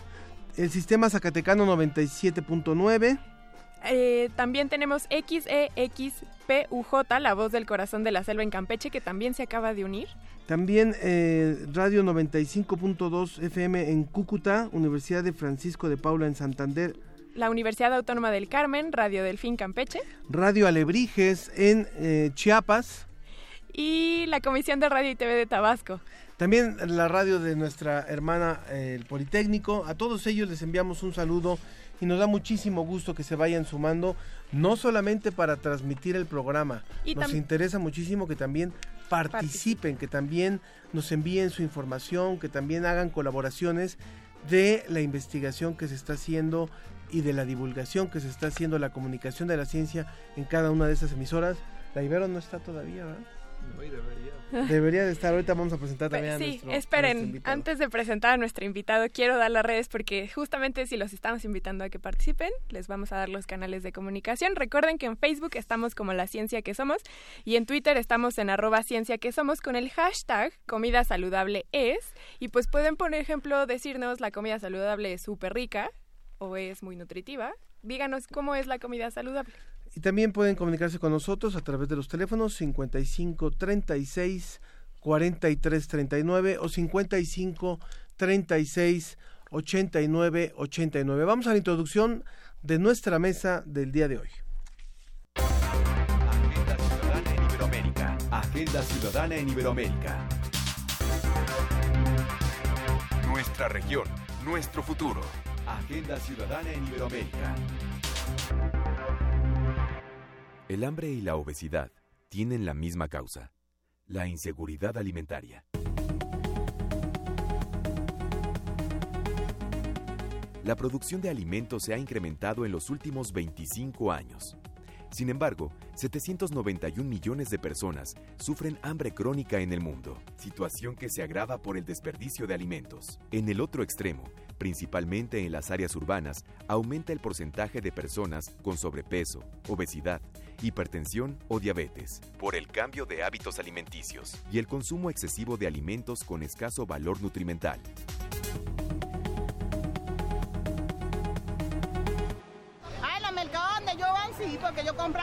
El sistema Zacatecano 97.9. Eh, también tenemos XEXPUJ, la voz del corazón de la selva en Campeche, que también se acaba de unir. También eh, Radio 95.2 FM en Cúcuta, Universidad de Francisco de Paula en Santander, La Universidad Autónoma del Carmen, Radio Delfín Campeche. Radio Alebrijes en eh, Chiapas, Y la Comisión de Radio y TV de Tabasco. también la radio de nuestra hermana eh, el Politécnico. A todos ellos les enviamos un saludo y nos da muchísimo gusto que se vayan sumando, no solamente para transmitir el programa, Y nos interesa muchísimo que también participen, que también nos envíen su información, que también hagan colaboraciones de la investigación que se está haciendo y de la divulgación que se está haciendo, la comunicación de la ciencia en cada una de esas emisoras. La Ibero no está todavía, ¿verdad? Debería de estar. Ahorita vamos a presentar también a Sí, nuestro, a esperen, nuestro antes de presentar a nuestro invitado, quiero dar las redes porque justamente si los estamos invitando a que participen, les vamos a dar los canales de comunicación. Recuerden que en Facebook estamos como La Ciencia que Somos y en Twitter estamos en arroba Ciencia que Somos con el hashtag Comida Saludable es. Y pues pueden, por ejemplo, decirnos la comida saludable es súper rica o es muy nutritiva. Díganos cómo es la comida saludable. Y también pueden comunicarse con nosotros a través de los teléfonos 55 36 43 39 o 55 36 89 89. Vamos a la introducción de nuestra mesa del día de hoy. Agenda Ciudadana en Iberoamérica. Agenda Ciudadana en Iberoamérica. Nuestra región, nuestro futuro. Agenda Ciudadana en Iberoamérica. El hambre y la obesidad tienen la misma causa, la inseguridad alimentaria. La producción de alimentos se ha incrementado en los últimos 25 años. Sin embargo, 791 millones de personas sufren hambre crónica en el mundo, situación que se agrava por el desperdicio de alimentos. En el otro extremo, principalmente en las áreas urbanas, aumenta el porcentaje de personas con sobrepeso, obesidad, hipertensión o diabetes, por el cambio de hábitos alimenticios y el consumo excesivo de alimentos con escaso valor nutrimental. Ay, la mercado donde yo voy, sí, porque yo compro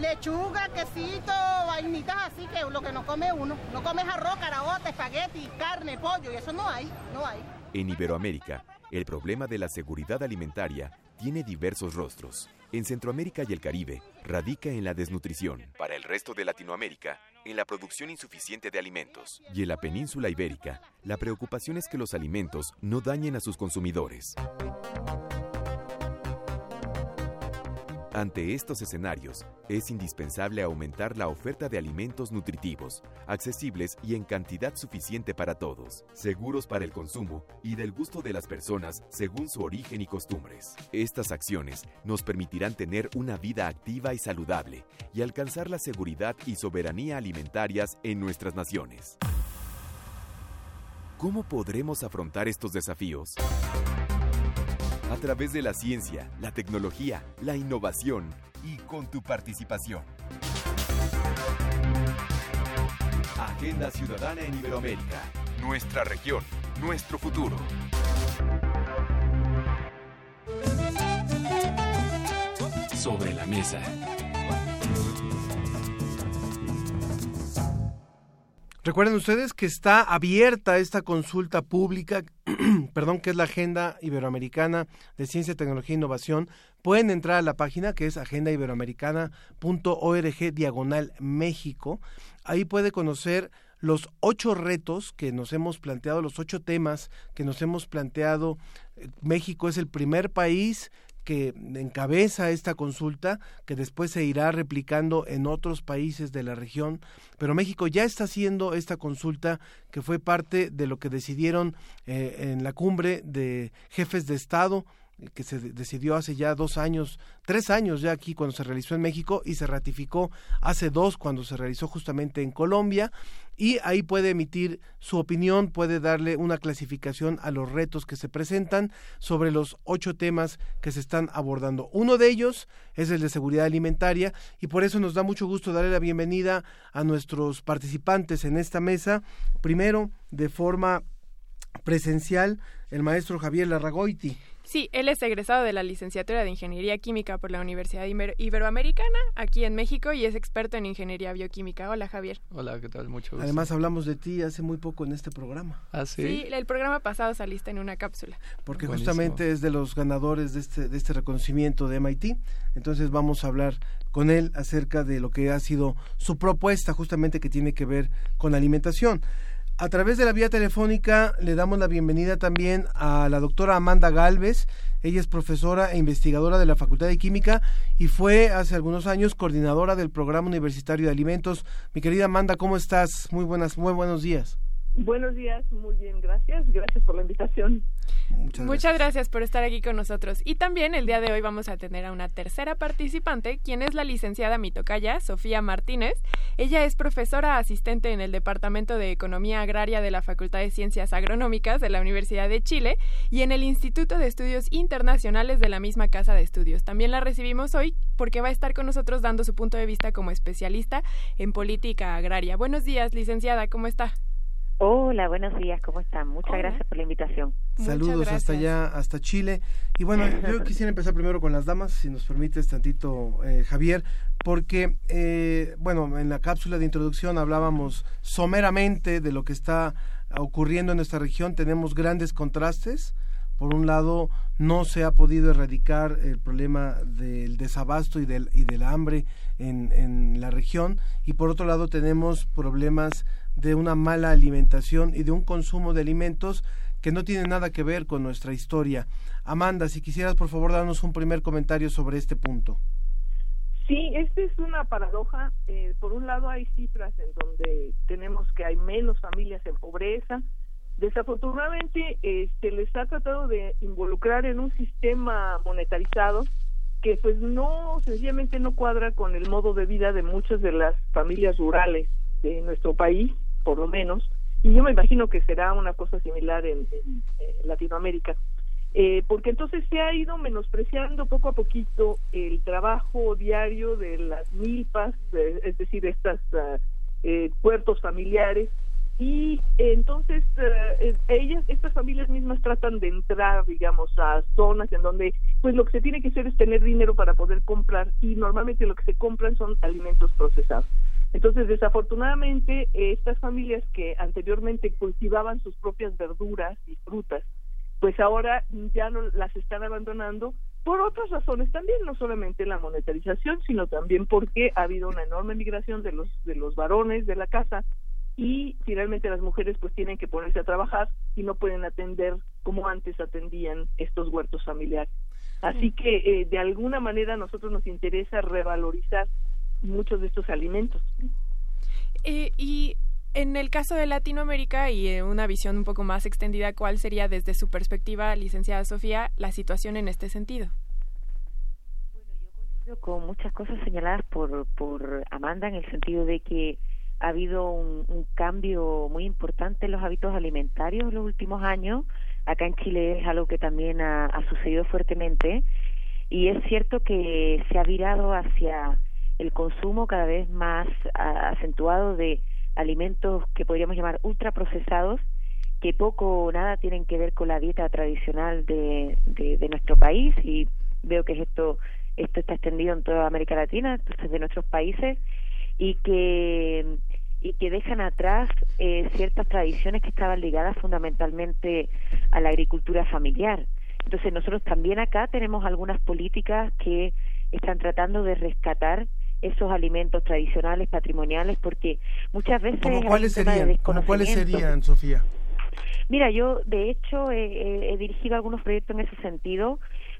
lechuga, quesito, vainitas así que lo que no come uno. No comes arroz, caraota, espagueti, carne, pollo, y eso no hay, no hay. En Iberoamérica, el problema de la seguridad alimentaria tiene diversos rostros. En Centroamérica y el Caribe, radica en la desnutrición. Para el resto de Latinoamérica, en la producción insuficiente de alimentos. Y en la península ibérica, la preocupación es que los alimentos no dañen a sus consumidores. Ante estos escenarios, es indispensable aumentar la oferta de alimentos nutritivos, accesibles y en cantidad suficiente para todos, seguros para el consumo y del gusto de las personas según su origen y costumbres. Estas acciones nos permitirán tener una vida activa y saludable y alcanzar la seguridad y soberanía alimentarias en nuestras naciones. ¿Cómo podremos afrontar estos desafíos? A través de la ciencia, la tecnología, la innovación y con tu participación. Agenda Ciudadana en Iberoamérica. Nuestra región, nuestro futuro. Sobre la mesa. Recuerden ustedes que está abierta esta consulta pública, perdón, que es la Agenda Iberoamericana de Ciencia, Tecnología e Innovación. Pueden entrar a la página que es agendaiberoamericana.org diagonal México. Ahí puede conocer los ocho retos que nos hemos planteado, los ocho temas que nos hemos planteado. México es el primer país que encabeza esta consulta, que después se irá replicando en otros países de la región, pero México ya está haciendo esta consulta que fue parte de lo que decidieron eh, en la cumbre de jefes de Estado que se decidió hace ya dos años, tres años ya aquí cuando se realizó en México y se ratificó hace dos cuando se realizó justamente en Colombia y ahí puede emitir su opinión, puede darle una clasificación a los retos que se presentan sobre los ocho temas que se están abordando. Uno de ellos es el de seguridad alimentaria y por eso nos da mucho gusto darle la bienvenida a nuestros participantes en esta mesa. Primero, de forma presencial, el maestro Javier Larragoiti. Sí, él es egresado de la licenciatura de Ingeniería Química por la Universidad Iberoamericana, aquí en México, y es experto en Ingeniería Bioquímica. Hola, Javier. Hola, ¿qué tal? Mucho gusto. Además, hablamos de ti hace muy poco en este programa. ¿Ah, sí? Sí, el programa pasado saliste en una cápsula. Porque justamente es de los ganadores de este, de este reconocimiento de MIT. Entonces vamos a hablar con él acerca de lo que ha sido su propuesta, justamente que tiene que ver con alimentación. A través de la vía telefónica le damos la bienvenida también a la doctora Amanda Galvez. Ella es profesora e investigadora de la Facultad de Química y fue hace algunos años coordinadora del Programa Universitario de Alimentos. Mi querida Amanda, ¿cómo estás? Muy buenas, muy buenos días. Buenos días, muy bien, gracias. Gracias por la invitación. Muchas gracias. por estar aquí con nosotros. Y también el día de hoy vamos a tener a una tercera participante, quien es la licenciada Mitocaya, Sofía Martínez. Ella es profesora asistente en el Departamento de Economía Agraria de la Facultad de Ciencias Agronómicas de la Universidad de Chile y en el Instituto de Estudios Internacionales de la misma Casa de Estudios. También la recibimos hoy porque va a estar con nosotros dando su punto de vista como especialista en política agraria. Buenos días, licenciada, ¿cómo está? Hola, buenos días, ¿cómo están? Muchas gracias por la invitación. Saludos hasta allá, hasta Chile. Y bueno, yo quisiera empezar primero con las damas, si nos permites tantito, eh, Javier, porque, eh, bueno, en la cápsula de introducción hablábamos someramente de lo que está ocurriendo en nuestra región. Tenemos grandes contrastes. Por un lado, no se ha podido erradicar el problema del desabasto y del, y del hambre en, en la región. Y por otro lado, tenemos problemas de una mala alimentación y de un consumo de alimentos que no tiene nada que ver con nuestra historia. Amanda, si quisieras por favor darnos un primer comentario sobre este punto. Sí, esta es una paradoja. Eh, por un lado hay cifras en donde tenemos que hay menos familias en pobreza. Desafortunadamente se les ha tratado de involucrar en un sistema monetarizado que pues no, sencillamente no cuadra con el modo de vida de muchas de las familias rurales de nuestro país por lo menos, y yo me imagino que será una cosa similar en, Latinoamérica, eh, porque entonces se ha ido menospreciando poco a poquito el trabajo diario de las milpas, es decir, estas uh, eh, puertos familiares, y entonces eh, ellas, estas familias mismas tratan de entrar, digamos, a zonas en donde, pues lo que se tiene que hacer es tener dinero para poder comprar, y normalmente lo que se compran son alimentos procesados. Entonces, desafortunadamente, estas familias que anteriormente cultivaban sus propias verduras y frutas, pues ahora ya no las están abandonando por otras razones también, no solamente la monetarización, sino también porque ha habido una enorme migración de los de los varones de la casa y finalmente las mujeres pues tienen que ponerse a trabajar y no pueden atender como antes atendían estos huertos familiares. Así que eh, de alguna manera a nosotros nos interesa revalorizar muchos de estos alimentos. Eh, y en el caso de Latinoamérica y en una visión un poco más extendida, ¿cuál sería desde su perspectiva, licenciada Sofía, la situación en este sentido? con muchas cosas señaladas por, por Amanda en el sentido de que ha habido un, un, cambio muy importante en los hábitos alimentarios en los últimos años. Acá en Chile es algo que también ha, ha sucedido fuertemente y es cierto que se ha virado hacia el consumo cada vez más acentuado de alimentos que podríamos llamar ultraprocesados que poco o nada tienen que ver con la dieta tradicional de, de, de nuestro país y veo que esto esto está extendido en toda América Latina, entonces de nuestros países, y que, y que dejan atrás eh, ciertas tradiciones que estaban ligadas fundamentalmente a la agricultura familiar. Entonces nosotros también acá tenemos algunas políticas que están tratando de rescatar esos alimentos tradicionales, patrimoniales, porque muchas veces... ¿Cómo cuáles, serían, ¿Cuáles serían, Sofía? Mira, yo de hecho he, he dirigido algunos proyectos en ese sentido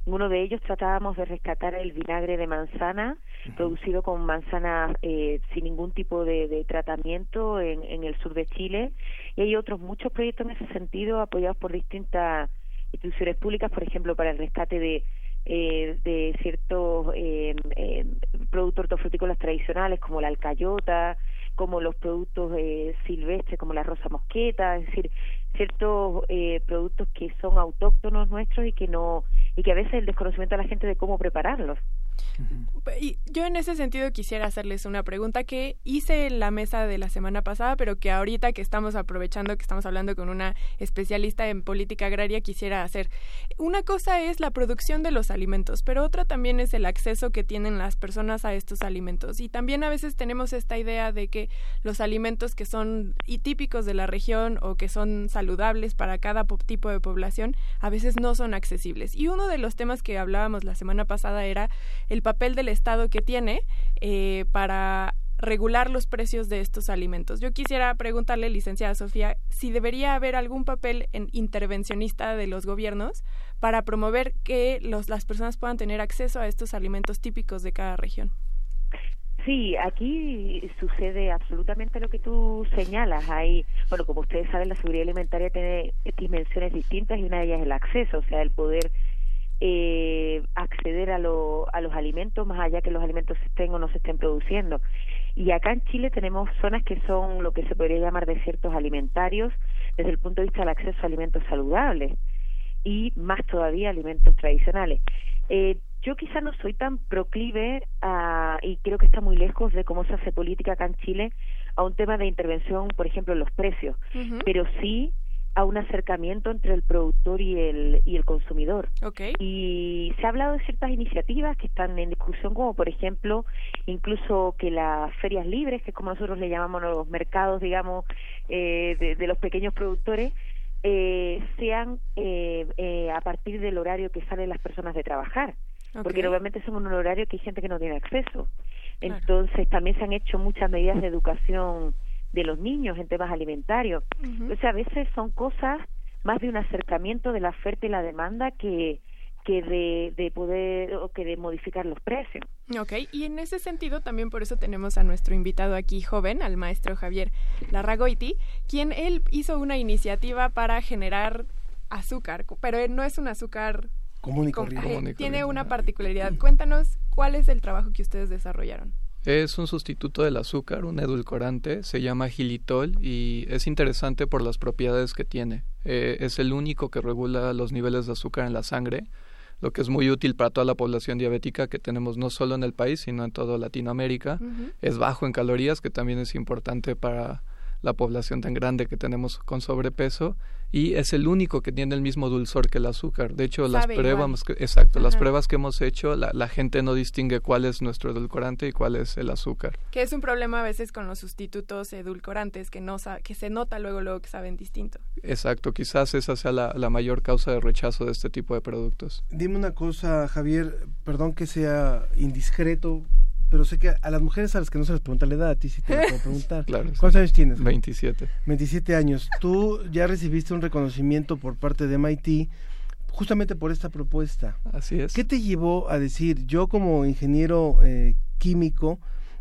uno de ellos tratábamos de rescatar el vinagre de manzana, producido con manzana eh, sin ningún tipo de, de tratamiento en, en, el sur de Chile. Y hay otros muchos proyectos en ese sentido, apoyados por distintas instituciones públicas, por ejemplo, para el rescate de, eh, de ciertos eh, eh, productos hortofrutícolas tradicionales, como la alcayota, como los productos eh, silvestres, como la rosa mosqueta, es decir, ciertos eh, productos que son autóctonos nuestros y que no y que a veces el desconocimiento de la gente de cómo prepararlos. Y yo en ese sentido quisiera hacerles una pregunta que hice en la mesa de la semana pasada, pero que ahorita que estamos aprovechando que estamos hablando con una especialista en política agraria quisiera hacer. Una cosa es la producción de los alimentos, pero otra también es el acceso que tienen las personas a estos alimentos. Y también a veces tenemos esta idea de que los alimentos que son y típicos de la región o que son saludables para cada tipo de población a veces no son accesibles. Y uno de los temas que hablábamos la semana pasada era el papel del Estado que tiene eh, para regular los precios de estos alimentos. Yo quisiera preguntarle, licenciada Sofía, si debería haber algún papel en intervencionista de los gobiernos para promover que los, las personas puedan tener acceso a estos alimentos típicos de cada región. Sí, aquí sucede absolutamente lo que tú señalas. Hay, bueno, como ustedes saben, la seguridad alimentaria tiene dimensiones distintas y una de ellas es el acceso, o sea, el poder eh, acceder a, lo, a los alimentos más allá que los alimentos se estén o no se estén produciendo. Y acá en Chile tenemos zonas que son lo que se podría llamar desiertos alimentarios desde el punto de vista del acceso a alimentos saludables y más todavía alimentos tradicionales. Eh, yo quizá no soy tan proclive a, y creo que está muy lejos de cómo se hace política acá en Chile a un tema de intervención, por ejemplo, en los precios, pero sí a un acercamiento entre el productor y el, y el consumidor. Okay. Y se ha hablado de ciertas iniciativas que están en discusión, como por ejemplo, incluso que las ferias libres, que es como nosotros le llamamos los mercados, digamos, eh, de, de, los pequeños productores, eh, sean eh, eh, a partir del horario que salen las personas de trabajar. Okay. Porque obviamente son un horario que hay gente que no tiene acceso. Claro. Entonces también se han hecho muchas medidas de educación de los niños en temas alimentarios. Uh -huh. Entonces a veces son cosas más de un acercamiento de la oferta y la demanda que que de, de poder o que de modificar los precios. Ok, y en ese sentido también por eso tenemos a nuestro invitado aquí joven, al maestro Javier Larragoiti, quien él hizo una iniciativa para generar azúcar, pero no es un azúcar común y corriente. Eh, tiene una particularidad. Cuéntanos cuál es el trabajo que ustedes desarrollaron. Es un sustituto del azúcar, un edulcorante, se llama gilitol y es interesante por las propiedades que tiene. Eh, es el único que regula los niveles de azúcar en la sangre, lo que es muy útil para toda la población diabética que tenemos no solo en el país, sino en toda Latinoamérica. Uh -huh. Es bajo en calorías, que también es importante para la población tan grande que tenemos con sobrepeso y es el único que tiene el mismo dulzor que el azúcar. De hecho, Sabe las pruebas, que, exacto, Ajá. las pruebas que hemos hecho, la, la, gente no distingue cuál es nuestro edulcorante y cuál es el azúcar. Que es un problema a veces con los sustitutos edulcorantes que no que se nota luego luego que saben distinto. Exacto, quizás esa sea la, la mayor causa de rechazo de este tipo de productos. Dime una cosa, Javier, perdón que sea indiscreto, pero sé que a las mujeres a las que no se les pregunta la edad, a ti sí te lo puedo preguntar. claro, ¿Cuántos sí. años tienes? 27. 27 años. Tú ya recibiste un reconocimiento por parte de MIT justamente por esta propuesta. Así es. ¿Qué te llevó a decir, yo como ingeniero eh, químico,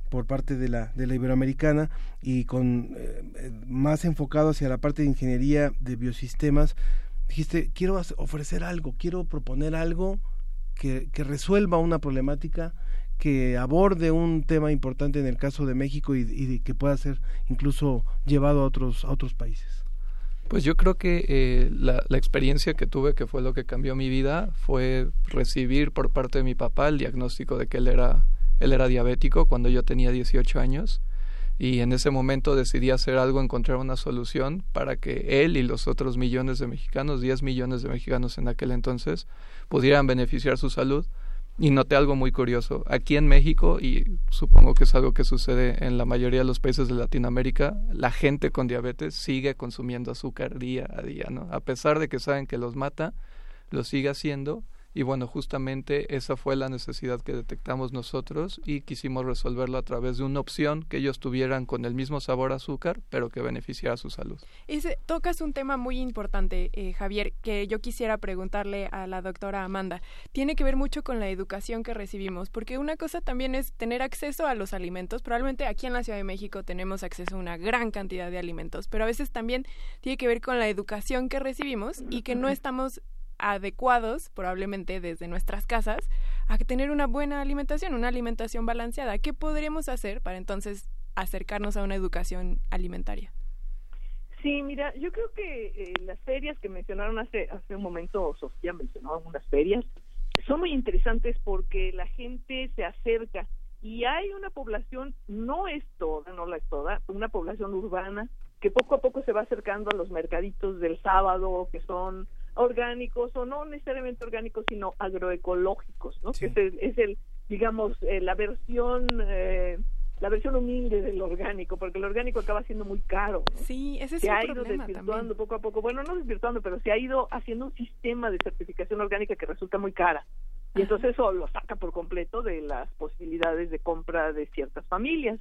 por parte de la, de la Iberoamericana y con eh, más enfocado hacia la parte de ingeniería de biosistemas, dijiste, quiero ofrecer algo, quiero proponer algo que, que resuelva una problemática, que aborde un tema importante en el caso de México y, que pueda ser incluso llevado a otros, a otros países. Pues yo creo que eh, la, la, experiencia que tuve, que fue lo que cambió mi vida, fue recibir por parte de mi papá el diagnóstico de que él era él era diabético cuando yo tenía 18 años y en ese momento decidí hacer algo, encontrar una solución para que él y los otros millones de mexicanos, 10 millones de mexicanos en aquel entonces, pudieran beneficiar su salud. Y noté algo muy curioso. Aquí en México, y supongo que es algo que sucede en la mayoría de los países de Latinoamérica, la gente con diabetes sigue consumiendo azúcar día a día, ¿no? A pesar de que saben que los mata, lo sigue haciendo y bueno, justamente esa fue la necesidad que detectamos nosotros y quisimos resolverlo a través de una opción que ellos tuvieran con el mismo sabor azúcar, pero que beneficiara su salud. Ese, tocas un tema muy importante, eh, Javier, que yo quisiera preguntarle a la doctora Amanda. Tiene que ver mucho con la educación que recibimos, porque una cosa también es tener acceso a los alimentos. Probablemente aquí en la Ciudad de México tenemos acceso a una gran cantidad de alimentos, pero a veces también tiene que ver con la educación que recibimos y que no estamos adecuados, probablemente desde nuestras casas, a tener una buena alimentación, una alimentación balanceada. ¿Qué podríamos hacer para entonces acercarnos a una educación alimentaria? Sí, mira, yo creo que eh, las ferias que mencionaron hace, hace un momento, Sofía mencionó algunas ferias, son muy interesantes porque la gente se acerca y hay una población, no es toda, no la es toda, una población urbana que poco a poco se va acercando a los mercaditos del sábado, que son orgánicos o no necesariamente orgánicos, sino agroecológicos, ¿no? Que es el, digamos, eh, la versión eh, la versión humilde del orgánico, porque el orgánico acaba siendo muy caro. Sí, ese es se ha ido desvirtuando poco a poco. Bueno, no desvirtuando, pero se ha ido haciendo un sistema de certificación orgánica que resulta muy cara. Y entonces eso lo saca por completo de las posibilidades de compra de ciertas familias.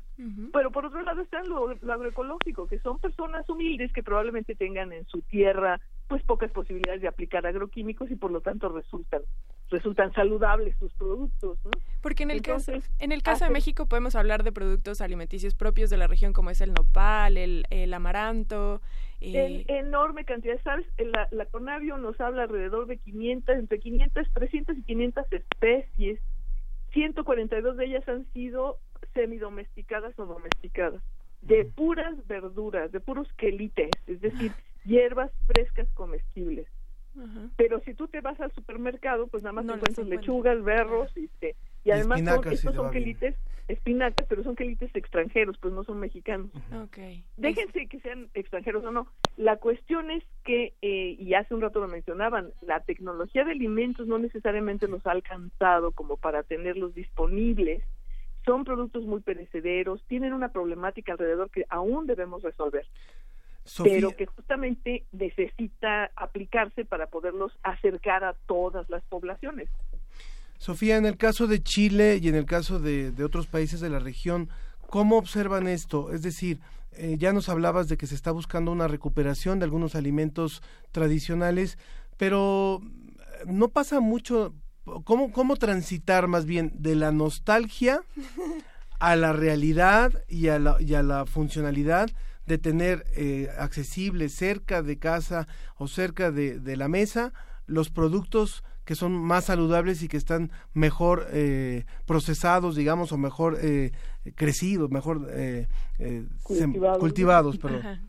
Pero por otro lado está lo, lo, agroecológico, que son personas humildes que probablemente tengan en su tierra pues pocas posibilidades de aplicar agroquímicos y por lo tanto resultan resultan saludables sus productos, ¿no? Porque en el caso en el caso de México podemos hablar de productos alimenticios propios de la región como es el nopal, el, el amaranto, eh... enorme cantidad, ¿sabes? La, la Conavio nos habla alrededor de 500, entre 500, 300 y 500 especies. 142 de ellas han sido semidomesticadas o domesticadas, de puras verduras, de puros quelites, es decir, hierbas frescas comestibles. Pero si tú te vas al supermercado, pues nada más encuentras lechugas, berros y, este, y además estos son quelites, espinacas, pero son quelites extranjeros, pues no son mexicanos. Okay. Déjense que sean extranjeros o no. La cuestión es que, eh, y hace un rato lo mencionaban, la tecnología de alimentos no necesariamente nos ha alcanzado como para tenerlos disponibles. Son productos muy perecederos, tienen una problemática alrededor que aún debemos resolver pero que justamente necesita aplicarse para poderlos acercar a todas las poblaciones. Sofía, en el caso de Chile y en el caso de, otros países de la región, ¿cómo observan esto? Es decir, eh, ya nos hablabas de que se está buscando una recuperación de algunos alimentos tradicionales, pero eh, no pasa mucho. ¿Cómo, cómo transitar más bien de la nostalgia a la realidad y a la, y a la funcionalidad de tener eh, accesible cerca de casa o cerca de, de, la mesa los productos que son más saludables y que están mejor eh, procesados, digamos, o mejor eh, crecidos, mejor eh, eh cultivados, cultivados perdón.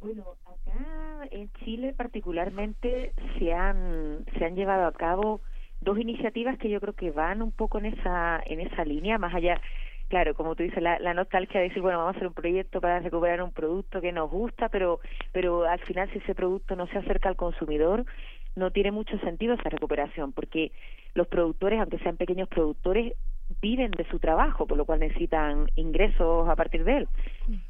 Bueno, acá en Chile particularmente se han se han llevado a cabo dos iniciativas que yo creo que van un poco en esa en esa línea, más allá claro, como tú dices, la, la, nostalgia de decir, bueno, vamos a hacer un proyecto para recuperar un producto que nos gusta, pero, pero al final si ese producto no se acerca al consumidor, no tiene mucho sentido esa recuperación, porque los productores, aunque sean pequeños productores, viven de su trabajo, por lo cual necesitan ingresos a partir de él.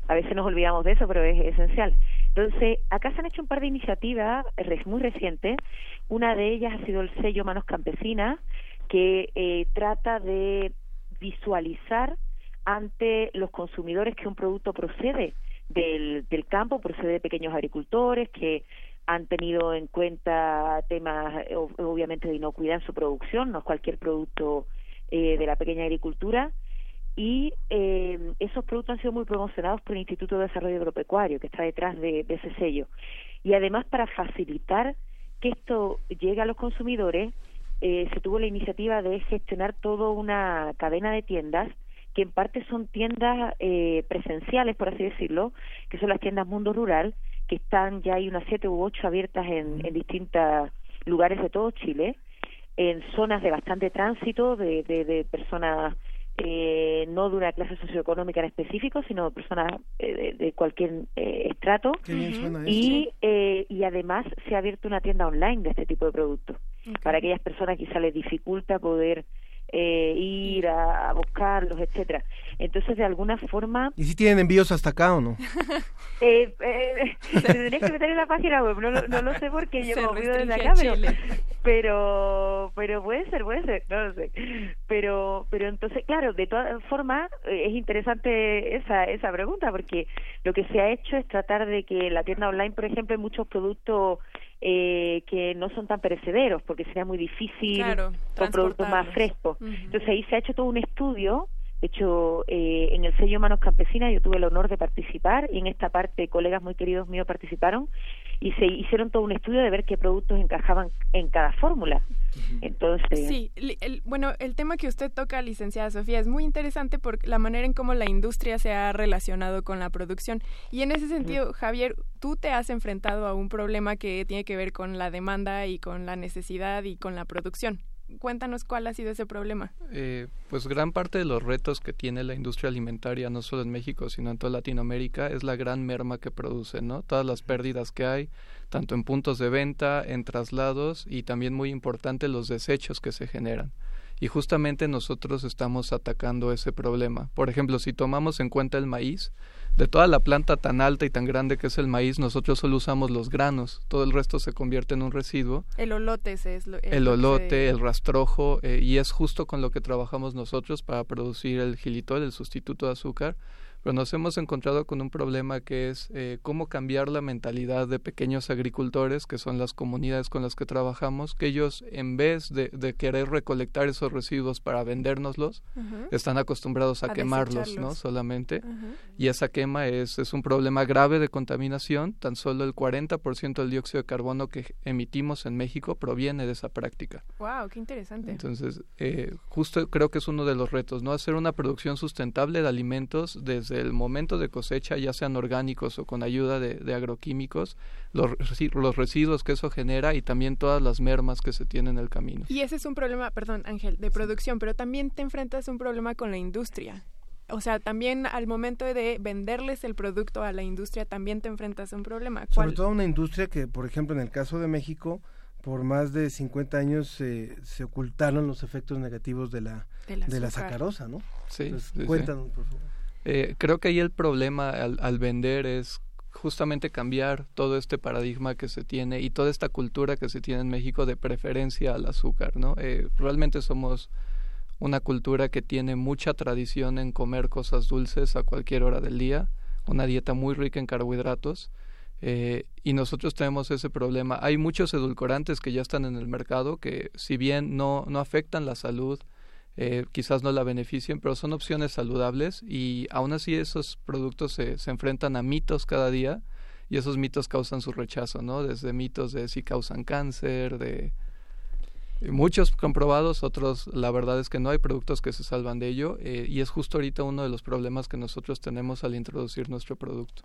A veces nos olvidamos de eso, pero es esencial. Entonces, acá se han hecho un par de iniciativas muy recientes. Una de ellas ha sido el sello Manos Campesinas, que eh, trata de visualizar ante los consumidores que un producto procede del, campo, procede de pequeños agricultores que han tenido en cuenta temas obviamente de inocuidad en su producción, no es cualquier producto de la pequeña agricultura, y eh, esos productos han sido muy promocionados por el Instituto de Desarrollo Agropecuario, que está detrás de, ese sello. Y además, para facilitar que esto llegue a los consumidores, eh, se tuvo la iniciativa de gestionar toda una cadena de tiendas que en parte son tiendas eh, presenciales, por así decirlo, que son las tiendas Mundo Rural, que están ya hay unas siete u ocho abiertas en, en distintos lugares de todo Chile, en zonas de bastante tránsito de, de, de personas eh, no de una clase socioeconómica en específico, sino personas eh, de, cualquier eh, estrato. Y, eh, y además se ha abierto una tienda online de este tipo de productos. Para aquellas personas quizá les dificulta poder eh, ir a, buscarlos, etcétera. Entonces, de alguna forma... ¿Y si tienen envíos hasta acá o no? eh, eh, tendrías que meter en la página web, no, no, lo sé porque yo me olvido desde acá, pero, pero, puede ser, puede ser, no lo sé. Pero, pero entonces, claro, de todas formas, eh, es interesante esa, esa pregunta porque lo que se ha hecho es tratar de que la tienda online, por ejemplo, hay muchos productos eh, que no son tan perecederos, porque sería muy difícil con productos más frescos. Entonces ahí se ha hecho todo un estudio de hecho, eh, en el sello Manos Campesinas yo tuve el honor de participar y en esta parte colegas muy queridos míos participaron y se hicieron todo un estudio de ver qué productos encajaban en cada fórmula. Entonces... Sí, el, bueno, el tema que usted toca, licenciada Sofía, es muy interesante por la manera en cómo la industria se ha relacionado con la producción. Y en ese sentido, Javier, tú te has enfrentado a un problema que tiene que ver con la demanda y con la necesidad y con la producción cuéntanos cuál ha sido ese problema. Eh, pues gran parte de los retos que tiene la industria alimentaria, no solo en México, sino en toda Latinoamérica, es la gran merma que produce, ¿no? Todas las pérdidas que hay, tanto en puntos de venta, en traslados y también muy importante los desechos que se generan. Y justamente nosotros estamos atacando ese problema. Por ejemplo, si tomamos en cuenta el maíz, de toda la planta tan alta y tan grande que es el maíz, nosotros solo usamos los granos, todo el resto se convierte en un residuo. El olote es lo, el, olote, el rastrojo, eh, y es justo con lo que trabajamos nosotros para producir el gilitol, el sustituto de azúcar, pero nos hemos encontrado con un problema que es eh, cómo cambiar la mentalidad de pequeños agricultores, que son las comunidades con las que trabajamos, que ellos en vez de, querer recolectar esos residuos para vendérnoslos, están acostumbrados a, quemarlos, ¿no? Solamente. Y esa quema es, es un problema grave de contaminación, tan solo el 40% del dióxido de carbono que emitimos en México proviene de esa práctica. ¡Wow! ¡Qué interesante! Entonces, eh, justo creo que es uno de los retos, ¿no? Hacer una producción sustentable de alimentos desde desde el momento de cosecha, ya sean orgánicos o con ayuda de, agroquímicos, los, los, residuos que eso genera y también todas las mermas que se tienen en el camino. Y ese es un problema, perdón Ángel, de producción, pero también te enfrentas a un problema con la industria. O sea, también al momento de venderles el producto a la industria, también te enfrentas a un problema. Sobre todo una industria que, por ejemplo, en el caso de México, por más de 50 años se ocultaron los efectos negativos de la, de la sacarosa, ¿no? Sí, cuéntanos, por favor. Eh, creo que ahí el problema al, vender es justamente cambiar todo este paradigma que se tiene y toda esta cultura que se tiene en México de preferencia al azúcar, ¿no? Eh, realmente somos una cultura que tiene mucha tradición en comer cosas dulces a cualquier hora del día, una dieta muy rica en carbohidratos, eh, y nosotros tenemos ese problema. Hay muchos edulcorantes que ya están en el mercado que si bien no, no afectan la salud, eh, quizás no la beneficien, pero son opciones saludables y aún así esos productos se, se enfrentan a mitos cada día y esos mitos causan su rechazo, ¿no? Desde mitos de si causan cáncer, de muchos comprobados, otros la verdad es que no hay productos que se salvan de ello eh, y es justo ahorita uno de los problemas que nosotros tenemos al introducir nuestro producto.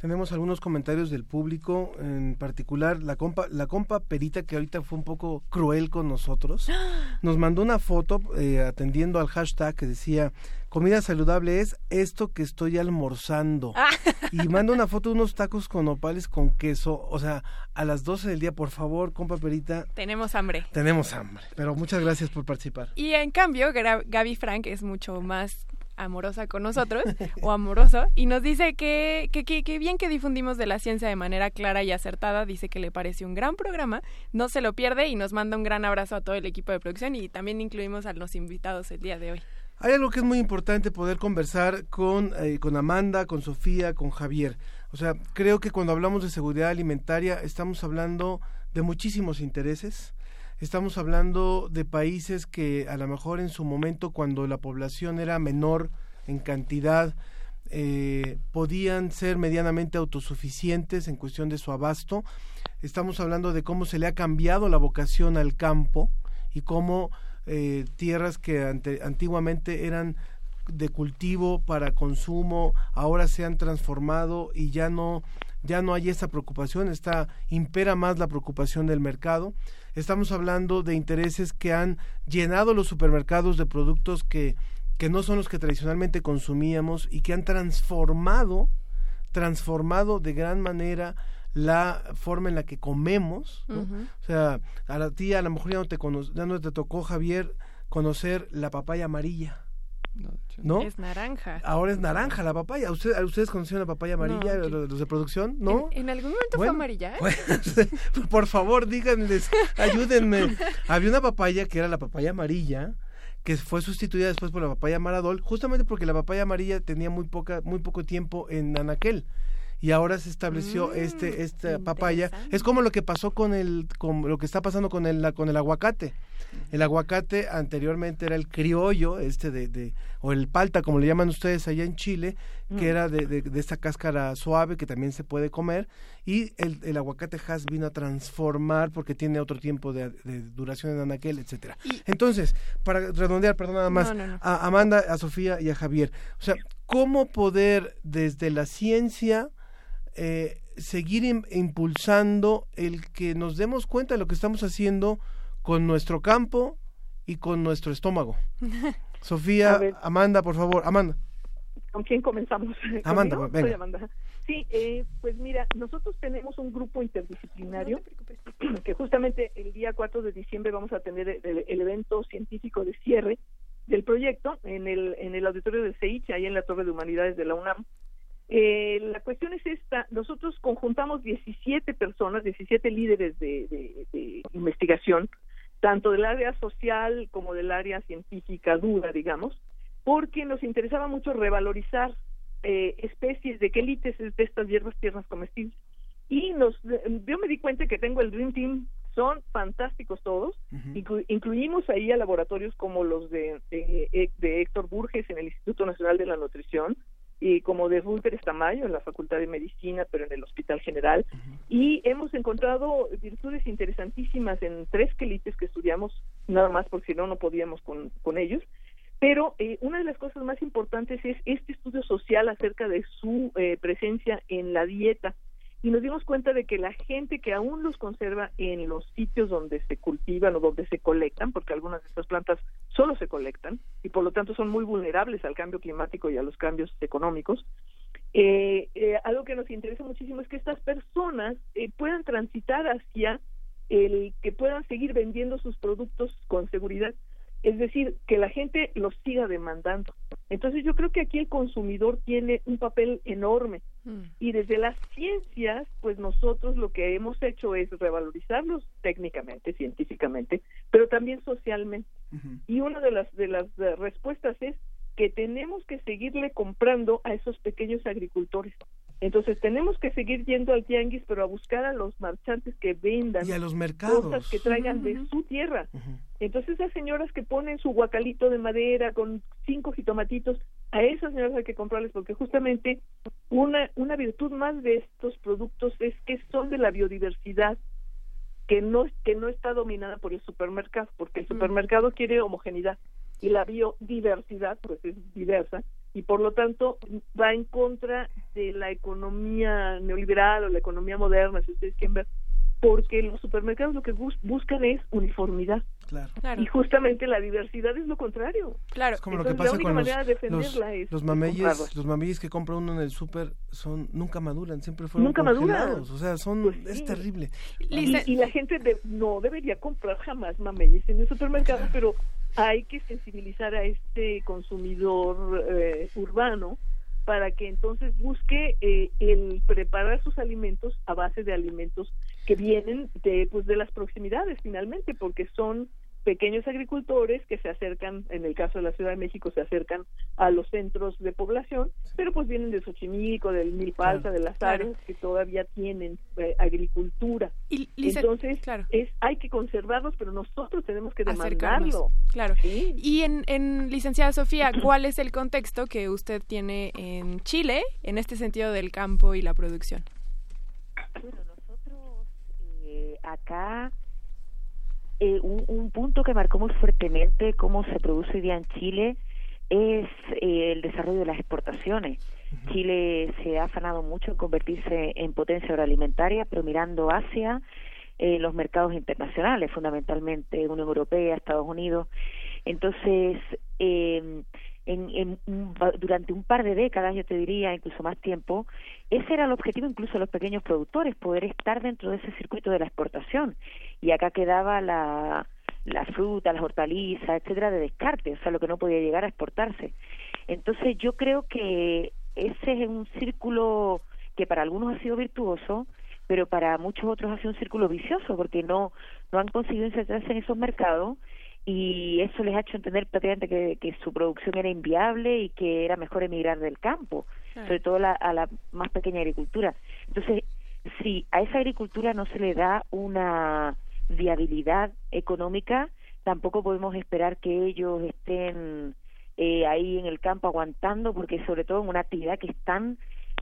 Tenemos algunos comentarios del público, en particular la compa, la compa Perita, que ahorita fue un poco cruel con nosotros, nos mandó una foto eh, atendiendo al hashtag que decía, comida saludable es esto que estoy almorzando. Ah. y manda una foto de unos tacos con opales con queso, o sea, a las 12 del día, por favor, compa Perita. Tenemos hambre. Tenemos hambre, pero muchas gracias por participar. Y en cambio, Gaby Frank es mucho más amorosa con nosotros o amoroso y nos dice que, que, que, bien que difundimos de la ciencia de manera clara y acertada, dice que le parece un gran programa, no se lo pierde y nos manda un gran abrazo a todo el equipo de producción y también incluimos a los invitados el día de hoy. Hay algo que es muy importante poder conversar con, eh, con Amanda, con Sofía, con Javier. O sea, creo que cuando hablamos de seguridad alimentaria estamos hablando de muchísimos intereses. Estamos hablando de países que a lo mejor en su momento, cuando la población era menor en cantidad, eh, podían ser medianamente autosuficientes en cuestión de su abasto. Estamos hablando de cómo se le ha cambiado la vocación al campo y cómo eh, tierras que antiguamente eran de cultivo para consumo ahora se han transformado y ya no ya no hay esa preocupación, está impera más la preocupación del mercado. Estamos hablando de intereses que han llenado los supermercados de productos que que no son los que tradicionalmente consumíamos y que han transformado transformado de gran manera la forma en la que comemos, o sea, a la tía a lo mejor ya no te ya no te tocó Javier conocer la papaya amarilla. ¿No? Es naranja. Ahora es naranja la papaya. ¿Usted, ¿Ustedes conocieron la papaya amarilla, los de producción? ¿No? ¿En, algún momento fue amarilla? por favor, díganles, ayúdenme. Había una papaya que era la papaya amarilla, que fue sustituida después por la papaya maradol, justamente porque la papaya amarilla tenía muy poca, muy poco tiempo en Anaquel y ahora se estableció este mm, esta papaya. Es como lo que pasó con el con lo que está pasando con el con el aguacate. El aguacate anteriormente era el criollo este de, de o el palta como le llaman ustedes allá en Chile que mm. era de, de, esta cáscara suave que también se puede comer. Y el, el aguacate has vino a transformar porque tiene otro tiempo de, duración en anaquel etcétera. Entonces para redondear perdón nada más a Amanda a Sofía y a Javier. O sea cómo poder desde la ciencia eh, seguir impulsando el que nos demos cuenta de lo que estamos haciendo con nuestro campo y con nuestro estómago. Sofía, Amanda, por favor, Amanda. ¿Con quién comenzamos? Amanda, Sí, eh, pues mira, nosotros tenemos un grupo interdisciplinario que justamente el día 4 de diciembre vamos a tener el, evento científico de cierre del proyecto en el, en el auditorio del CEICH, ahí en la Torre de Humanidades de la UNAM. Eh, la cuestión es esta, nosotros conjuntamos 17 personas, 17 líderes de, investigación, tanto del área social como del área científica dura, digamos, porque nos interesaba mucho revalorizar eh, especies de quelites de estas hierbas tiernas comestibles. Y nos, yo me di cuenta que tengo el Dream Team, son fantásticos todos, incluimos ahí a laboratorios como los de, de Héctor Burges en el Instituto Nacional de la Nutrición, y como de Rupert Tamayo en la Facultad de Medicina, pero en el Hospital General. Y hemos encontrado virtudes interesantísimas en tres quelites que estudiamos, nada más porque si no, no podíamos con, con ellos. Pero eh, una de las cosas más importantes es este estudio social acerca de su eh, presencia en la dieta y nos dimos cuenta de que la gente que aún los conserva en los sitios donde se cultivan o donde se colectan, porque algunas de estas plantas solo se colectan y por lo tanto son muy vulnerables al cambio climático y a los cambios económicos, eh, eh, algo que nos interesa muchísimo es que estas personas eh, puedan transitar hacia el que puedan seguir vendiendo sus productos con seguridad es decir, que la gente los siga demandando. Entonces yo creo que aquí el consumidor tiene un papel enorme mm. y desde las ciencias, pues nosotros lo que hemos hecho es revalorizarlos técnicamente, científicamente, pero también socialmente. Y una de las de las eh, respuestas es que tenemos que seguirle comprando a esos pequeños agricultores. Entonces tenemos que seguir yendo al tianguis, pero a buscar a los marchantes que vendan y a los mercados. cosas que traigan de su tierra. Entonces esas señoras que ponen su guacalito de madera con cinco jitomatitos, a esas señoras hay que comprarles porque justamente una una virtud más de estos productos es que son de la biodiversidad que no que no está dominada por el supermercado, porque el supermercado quiere homogeneidad y la biodiversidad pues es diversa y por lo tanto va en contra de la economía neoliberal o la economía moderna, si ustedes quieren ver, porque los supermercados lo que buscan es uniformidad. Claro. Y justamente la diversidad es lo contrario. Claro. Es como lo que pasa con los, los, mameyes, los mameyes que compra uno en el súper son nunca maduran, siempre fueron nunca maduran. O sea, son pues es terrible. Y, la gente no debería comprar jamás mameyes en el supermercado, pero hay que sensibilizar a este consumidor eh, urbano para que entonces busque eh, el preparar sus alimentos a base de alimentos que vienen de pues de las proximidades finalmente porque son pequeños agricultores que se acercan, en el caso de la Ciudad de México, se acercan a los centros de población, pero pues vienen de Xochimilco, del Milpalta, de las áreas que todavía tienen eh, agricultura. Y, Entonces, claro. es, hay que conservarlos, pero nosotros tenemos que demandarlo. Claro. Y en, en, licenciada Sofía, ¿cuál es el contexto que usted tiene en Chile en este sentido del campo y la producción? Bueno, eh, acá eh, un, un, punto que marcó muy fuertemente cómo se produce hoy día en Chile es eh, el desarrollo de las exportaciones. Chile se ha afanado mucho en convertirse en potencia agroalimentaria, pero mirando hacia eh, los mercados internacionales, fundamentalmente Unión Europea, Estados Unidos. Entonces, eh, en, durante un par de décadas, yo te diría, incluso más tiempo, ese era el objetivo incluso de los pequeños productores, poder estar dentro de ese circuito de la exportación. Y acá quedaba la, la fruta, las hortalizas, etcétera, de descarte, o sea, lo que no podía llegar a exportarse. Entonces, yo creo que ese es un círculo que para algunos ha sido virtuoso, pero para muchos otros ha sido un círculo vicioso, porque no, no han conseguido insertarse en esos mercados y eso les ha hecho entender prácticamente que, que, su producción era inviable y que era mejor emigrar del campo, sobre todo la, a la más pequeña agricultura. Entonces, si a esa agricultura no se le da una viabilidad económica, tampoco podemos esperar que ellos estén eh, ahí en el campo aguantando, porque sobre todo en una actividad que es tan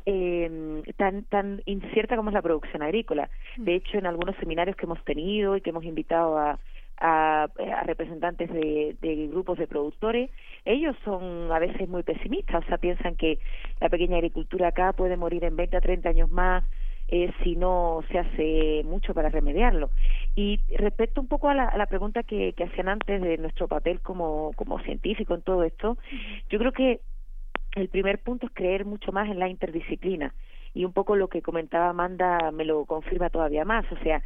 eh, tan tan incierta como es la producción agrícola. De hecho, en algunos seminarios que hemos tenido y que hemos invitado a a, representantes de, grupos de productores, ellos son a veces muy pesimistas, o sea, piensan que la pequeña agricultura acá puede morir en 20 a 30 años más eh, si no se hace mucho para remediarlo. Y respecto un poco a la, a la pregunta que, que hacían antes de nuestro papel como, como científico en todo esto, yo creo que el primer punto es creer mucho más en la interdisciplina. Y un poco lo que comentaba Amanda me lo confirma todavía más, o sea,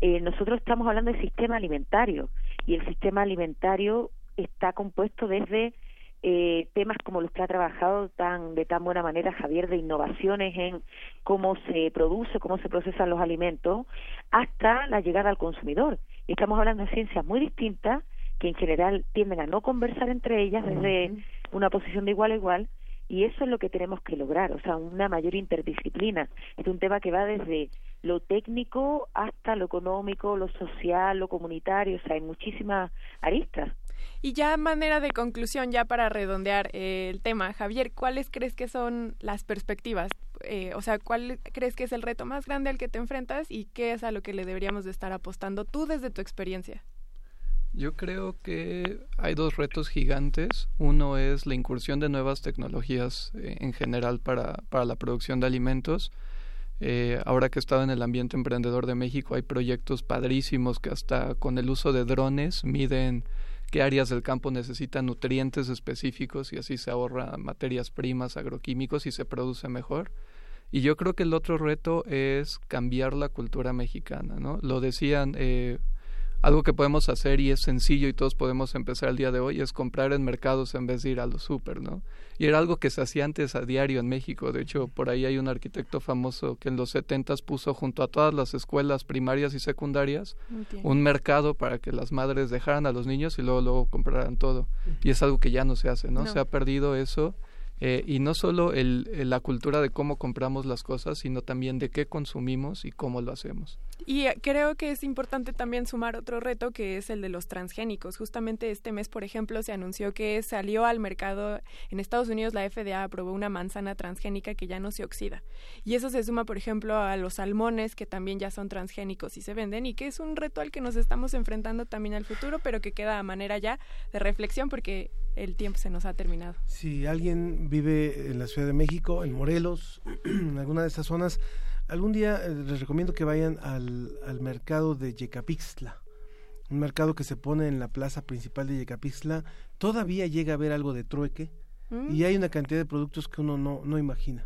eh, nosotros estamos hablando del sistema alimentario y el sistema alimentario está compuesto desde eh, temas como los que ha trabajado tan de tan buena manera Javier de innovaciones en cómo se produce, cómo se procesan los alimentos, hasta la llegada al consumidor. Y estamos hablando de ciencias muy distintas que en general tienden a no conversar entre ellas desde una posición de igual a igual, y eso es lo que tenemos que lograr, o sea, una mayor interdisciplina. Es un tema que va desde lo técnico hasta lo económico, lo social, lo comunitario, o sea, hay muchísimas aristas. Y ya manera de conclusión, ya para redondear eh, el tema, Javier, ¿cuáles crees que son las perspectivas? Eh, o sea, ¿cuál crees que es el reto más grande al que te enfrentas y qué es a lo que le deberíamos de estar apostando tú desde tu experiencia? Yo creo que hay dos retos gigantes. Uno es la incursión de nuevas tecnologías eh, en general para, para la producción de alimentos. Eh, ahora que he estado en el ambiente emprendedor de México, hay proyectos padrísimos que hasta con el uso de drones miden qué áreas del campo necesitan nutrientes específicos y así se ahorra materias primas, agroquímicos y se produce mejor. Y yo creo que el otro reto es cambiar la cultura mexicana, ¿no? Lo decían eh, algo que podemos hacer y es sencillo y todos podemos empezar el día de hoy es comprar en mercados en vez de ir a los súper, ¿no? Y era algo que se hacía antes a diario en México. De hecho, por ahí hay un arquitecto famoso que en los setentas puso junto a todas las escuelas primarias y secundarias un mercado para que las madres dejaran a los niños y luego, luego compraran todo. Y es algo que ya no se hace, ¿no? Se ha perdido eso eh, y no solo el, la cultura de cómo compramos las cosas, sino también de qué consumimos y cómo lo hacemos. Y creo que es importante también sumar otro reto que es el de los transgénicos. Justamente este mes, por ejemplo, se anunció que salió al mercado en Estados Unidos la FDA aprobó una manzana transgénica que ya no se oxida. Y eso se suma, por ejemplo, a los salmones que también ya son transgénicos y se venden y que es un reto al que nos estamos enfrentando también al futuro, pero que queda a manera ya de reflexión porque el tiempo se nos ha terminado. Si alguien vive en la Ciudad de México, en Morelos, en alguna de esas zonas, algún día eh, les recomiendo que vayan al, al mercado de Yecapixtla un mercado que se pone en la plaza principal de Yecapixtla, todavía llega a haber algo de trueque mm. y hay una cantidad de productos que uno no, no imagina.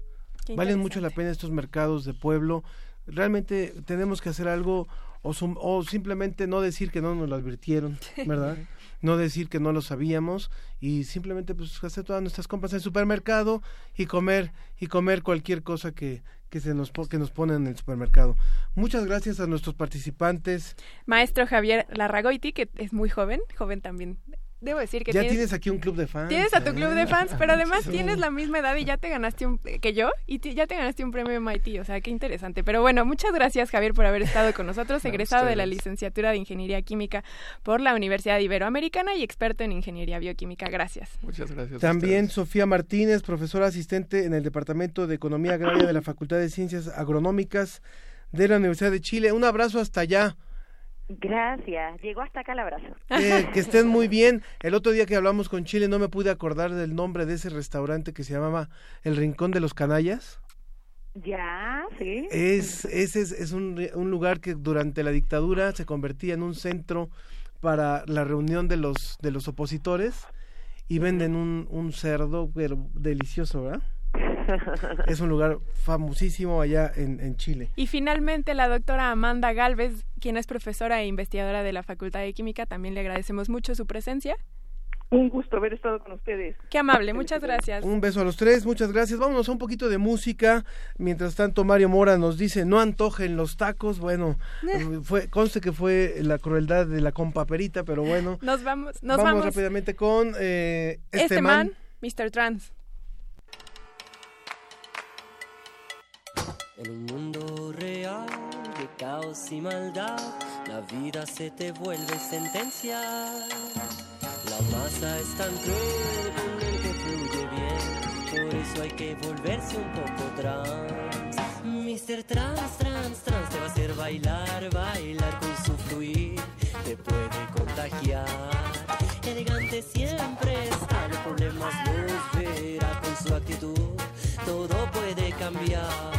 Valen mucho la pena estos mercados de pueblo realmente tenemos que hacer algo o, o simplemente no decir que no nos lo advirtieron, ¿verdad? no decir que no lo sabíamos y simplemente pues hacer todas nuestras compras en el supermercado y comer y comer cualquier cosa que, que se nos que nos ponen en el supermercado. Muchas gracias a nuestros participantes. Maestro Javier Larragoiti, que es muy joven, joven también debo decir que ya tienes, aquí un club de fans. Tienes a tu club de fans, pero además tienes la misma edad y ya te ganaste un que yo y ya te ganaste un premio MIT, o sea, qué interesante. Pero bueno, muchas gracias Javier por haber estado con nosotros, egresado de la licenciatura de Ingeniería Química por la Universidad Iberoamericana y experto en Ingeniería Bioquímica. Gracias. Muchas gracias. También Sofía Martínez, profesora asistente en el Departamento de Economía Agraria de la Facultad de Ciencias Agronómicas de la Universidad de Chile. Un abrazo hasta allá. Gracias, llegó hasta acá el abrazo. que estén muy bien. El otro día que hablamos con Chile no me pude acordar del nombre de ese restaurante que se llamaba El Rincón de los Canallas. Ya, sí. Es, ese es, un, un, lugar que durante la dictadura se convertía en un centro para la reunión de los, de los opositores y venden un, un cerdo pero delicioso, ¿verdad? es un lugar famosísimo allá en, Chile. Y finalmente la doctora Amanda Galvez, quien es profesora e investigadora de la Facultad de Química, también le agradecemos mucho su presencia. Un gusto haber estado con ustedes. Qué amable, muchas gracias. Un beso a los tres, muchas gracias. Vámonos a un poquito de música. Mientras tanto, Mario Mora nos dice, no antojen los tacos. Bueno, eh. fue, conste que fue la crueldad de la compaperita, pero bueno. Nos vamos, nos vamos. rápidamente con eh, este, este man, Mr. Trans. En un mundo real de caos y maldad, la vida se te vuelve sentencia. La masa es tan cruel con el que fluye bien, por eso hay que volverse un poco trans. Mr. Trans, trans, trans te va a hacer bailar, bailar con su fluir, te puede contagiar. Elegante siempre está, los problemas los verá con su actitud, todo puede cambiar.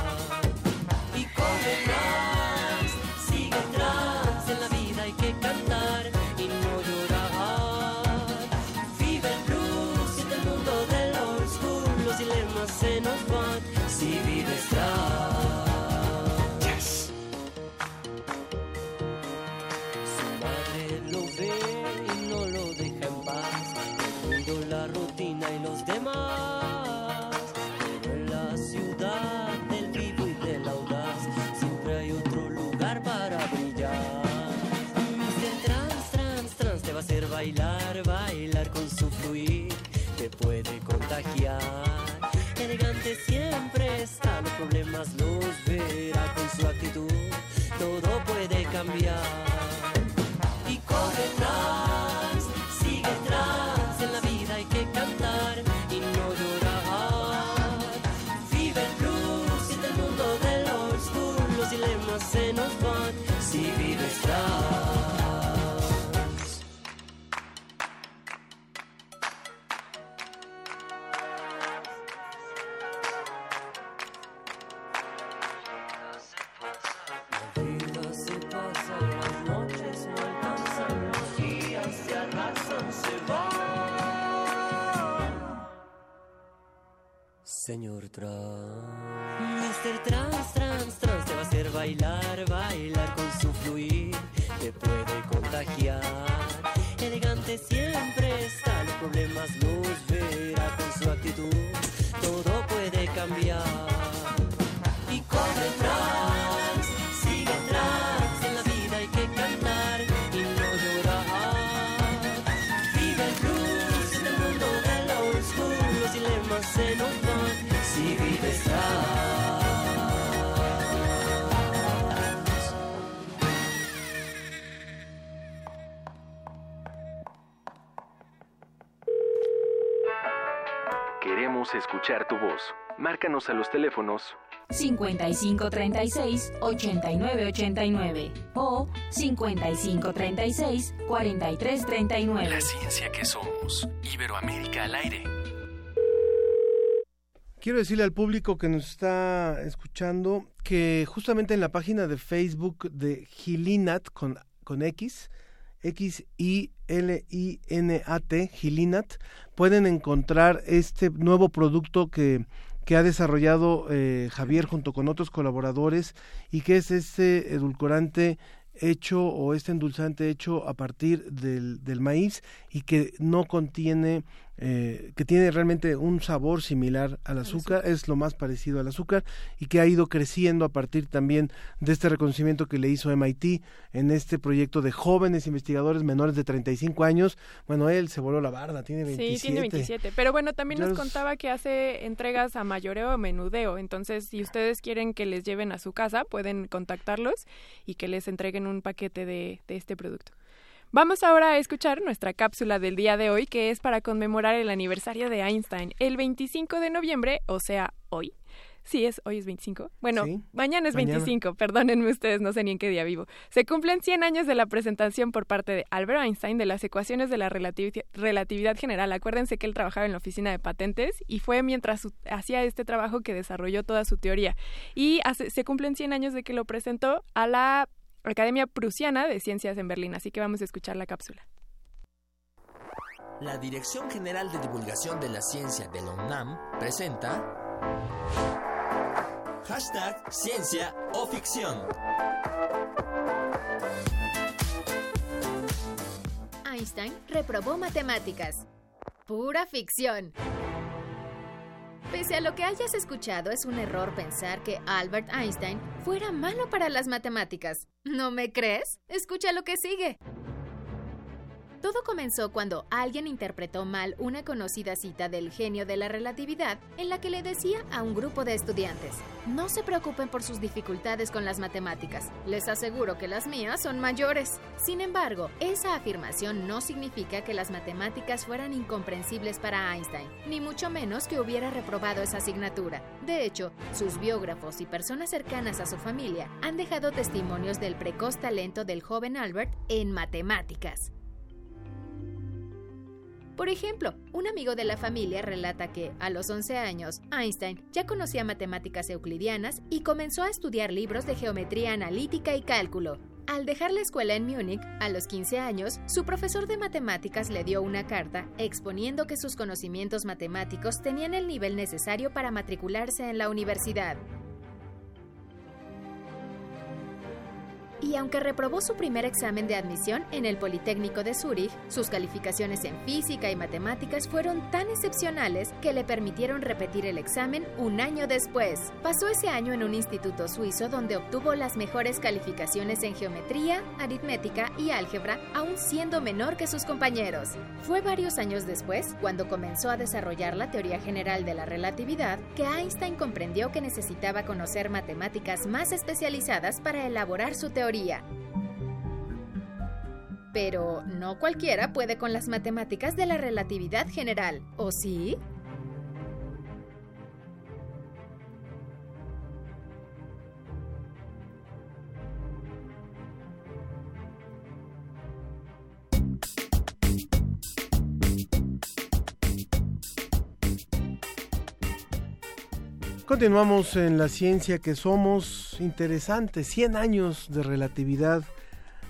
Elegante siempre está, los problemas los verá con su actitud, Señor Trans. Mr. Trans, Trans, Trans te va a hacer bailar, bailar con su fluir, te puede contagiar. Elegante siempre está, los problemas los verá Queremos escuchar tu voz. Márcanos a los teléfonos 5536 8989 o 5536 4339. La ciencia que somos. Iberoamérica al aire. Quiero decirle al público que nos está escuchando que justamente en la página de Facebook de Gilinat con, con X, X-I-L-I-N-A-T, Gilinat, pueden encontrar este nuevo producto que, que ha desarrollado eh, Javier junto con otros colaboradores y que es este edulcorante hecho o este endulzante hecho a partir del, del maíz y que no contiene eh, que tiene realmente un sabor similar al azúcar, es lo más parecido al azúcar y que ha ido creciendo a partir también de este reconocimiento que le hizo MIT en este proyecto de jóvenes investigadores menores de 35 años. Bueno, él se voló la barda, tiene 27. Sí, tiene 27. Pero bueno, también nos contaba que hace entregas a mayoreo o menudeo. Entonces, si ustedes quieren que les lleven a su casa, pueden contactarlos y que les entreguen un paquete de, de este producto. Vamos ahora a escuchar nuestra cápsula del día de hoy, que es para conmemorar el aniversario de Einstein. El 25 de noviembre, o sea, hoy. Sí, es, hoy es 25. Bueno, mañana es 25, perdónenme ustedes, no sé ni en qué día vivo. Se cumplen 100 años de la presentación por parte de Albert Einstein de las ecuaciones de la relatividad general. Acuérdense que él trabajaba en la oficina de patentes y fue mientras hacía este trabajo que desarrolló toda su teoría. Y se cumplen 100 años de que lo presentó a la Academia Prusiana de Ciencias en Berlín, así que vamos a escuchar la cápsula. La Dirección General de Divulgación de la Ciencia de la UNAM presenta Hashtag Ciencia o Ficción. Einstein reprobó matemáticas. Pura ficción. Pese a lo que hayas escuchado, es un error pensar que Albert Einstein fuera malo para las matemáticas. ¿No me crees? Escucha lo que sigue. Todo comenzó cuando alguien interpretó mal una conocida cita del genio de la relatividad en la que le decía a un grupo de estudiantes, no se preocupen por sus dificultades con las matemáticas, les aseguro que las mías son mayores. Sin embargo, esa afirmación no significa que las matemáticas fueran incomprensibles para Einstein, ni mucho menos que hubiera reprobado esa asignatura. De hecho, sus biógrafos y personas cercanas a su familia han dejado testimonios del precoz talento del joven Albert en matemáticas. Por ejemplo, un amigo de la familia relata que, a los 11 años, Einstein ya conocía matemáticas euclidianas y comenzó a estudiar libros de geometría analítica y cálculo. Al dejar la escuela en Múnich, a los 15 años, su profesor de matemáticas le dio una carta exponiendo que sus conocimientos matemáticos tenían el nivel necesario para matricularse en la universidad. Y aunque reprobó su primer examen de admisión en el Politécnico de Zúrich, sus calificaciones en física y matemáticas fueron tan excepcionales que le permitieron repetir el examen un año después. Pasó ese año en un instituto suizo donde obtuvo las mejores calificaciones en geometría, aritmética y álgebra, aún siendo menor que sus compañeros. Fue varios años después, cuando comenzó a desarrollar la teoría general de la relatividad, que Einstein comprendió que necesitaba conocer matemáticas más especializadas para elaborar su teoría pero no cualquiera puede con las matemáticas de la relatividad general, ¿o sí? Continuamos en la ciencia que somos. Interesante, 100 años de relatividad.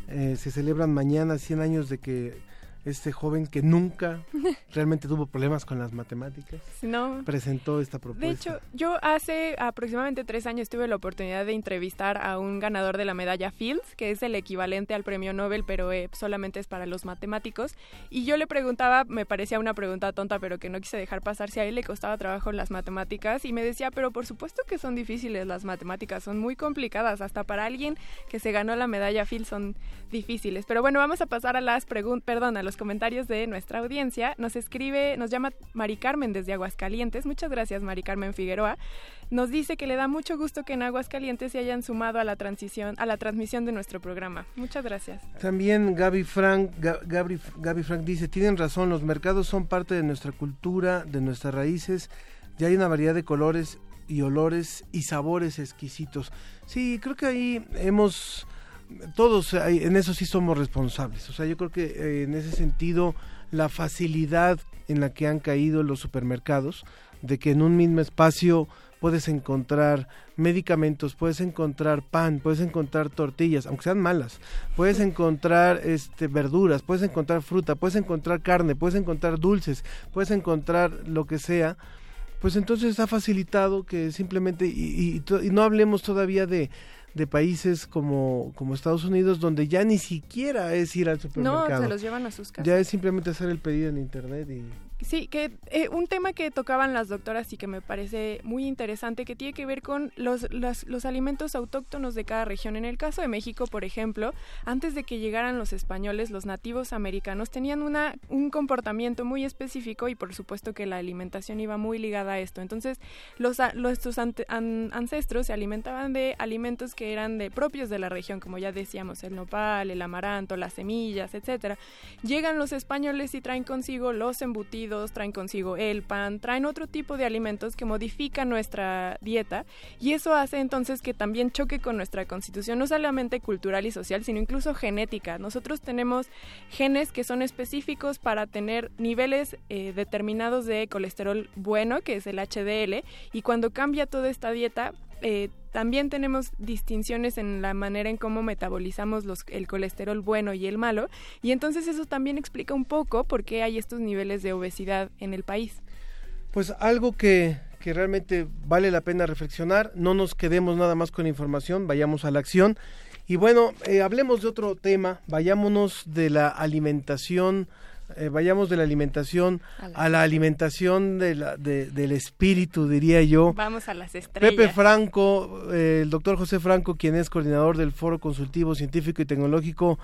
Eh, se celebran mañana 100 años de que este joven que nunca realmente tuvo problemas con las matemáticas. No. Presentó esta propuesta. De hecho, yo hace aproximadamente tres años tuve la oportunidad de entrevistar a un ganador de la medalla Fields, que es el equivalente al premio Nobel, pero eh, solamente es para los matemáticos. Y yo le preguntaba, me parecía una pregunta tonta, pero que no quise dejar pasar si a él le costaba trabajo las matemáticas. Y me decía, pero por supuesto que son difíciles las matemáticas, son muy complicadas. Hasta para alguien que se ganó la medalla Fields son difíciles. Pero bueno, vamos a pasar a las preguntas, perdón, a los comentarios de nuestra audiencia. Nos escribe, nos llama Mari Carmen desde Aguascalientes. Muchas gracias, Mari Carmen Figueroa. Nos dice que le da mucho gusto que en Aguascalientes se hayan sumado a la transición, a la transmisión de nuestro programa. Muchas gracias. También Gaby Frank, Gaby, Gaby Frank dice, tienen razón, los mercados son parte de nuestra cultura, de nuestras raíces. Ya hay una variedad de colores y olores y sabores exquisitos. Sí, creo que ahí hemos todos en eso sí somos responsables. O sea, yo creo que eh, en ese sentido la facilidad en la que han caído los supermercados, de que en un mismo espacio puedes encontrar medicamentos, puedes encontrar pan, puedes encontrar tortillas, aunque sean malas, puedes encontrar este verduras, puedes encontrar fruta, puedes encontrar carne, puedes encontrar dulces, puedes encontrar lo que sea pues entonces está facilitado que simplemente, y, y no hablemos todavía de de países como, como Estados Unidos donde ya ni siquiera es ir al supermercado. No, se los llevan a sus casas. Ya es simplemente hacer el pedido en internet y Sí, que eh, un tema que tocaban las doctoras y que me parece muy interesante, que tiene que ver con los, los, alimentos autóctonos de cada región. En el caso de México, por ejemplo, antes de que llegaran los españoles, los nativos americanos tenían una, un comportamiento muy específico y por supuesto que la alimentación iba muy ligada a esto. Entonces, los, nuestros ancestros se alimentaban de alimentos que eran de propios de la región, como ya decíamos, el nopal, el amaranto, las semillas, etcétera. Llegan los españoles y traen consigo los embutidos traen consigo el pan, traen otro tipo de alimentos que modifican nuestra dieta y eso hace entonces que también choque con nuestra constitución, no solamente cultural y social, sino incluso genética. Nosotros tenemos genes que son específicos para tener niveles eh, determinados de colesterol bueno, que es el HDL, y cuando cambia toda esta dieta, eh, también tenemos distinciones en la manera en cómo metabolizamos los, el colesterol bueno y el malo, y entonces eso también explica un poco por qué hay estos niveles de obesidad en el país. Pues algo que, que realmente vale la pena reflexionar, no nos quedemos nada más con información, vayamos a la acción. Y bueno, eh, hablemos de otro tema, vayámonos de la alimentación eh, vayamos de la alimentación a la, alimentación de la, del espíritu, diría yo. Vamos a las estrellas. Pepe Franco, eh, el doctor José Franco, quien es coordinador del Foro Consultivo Científico y Tecnológico,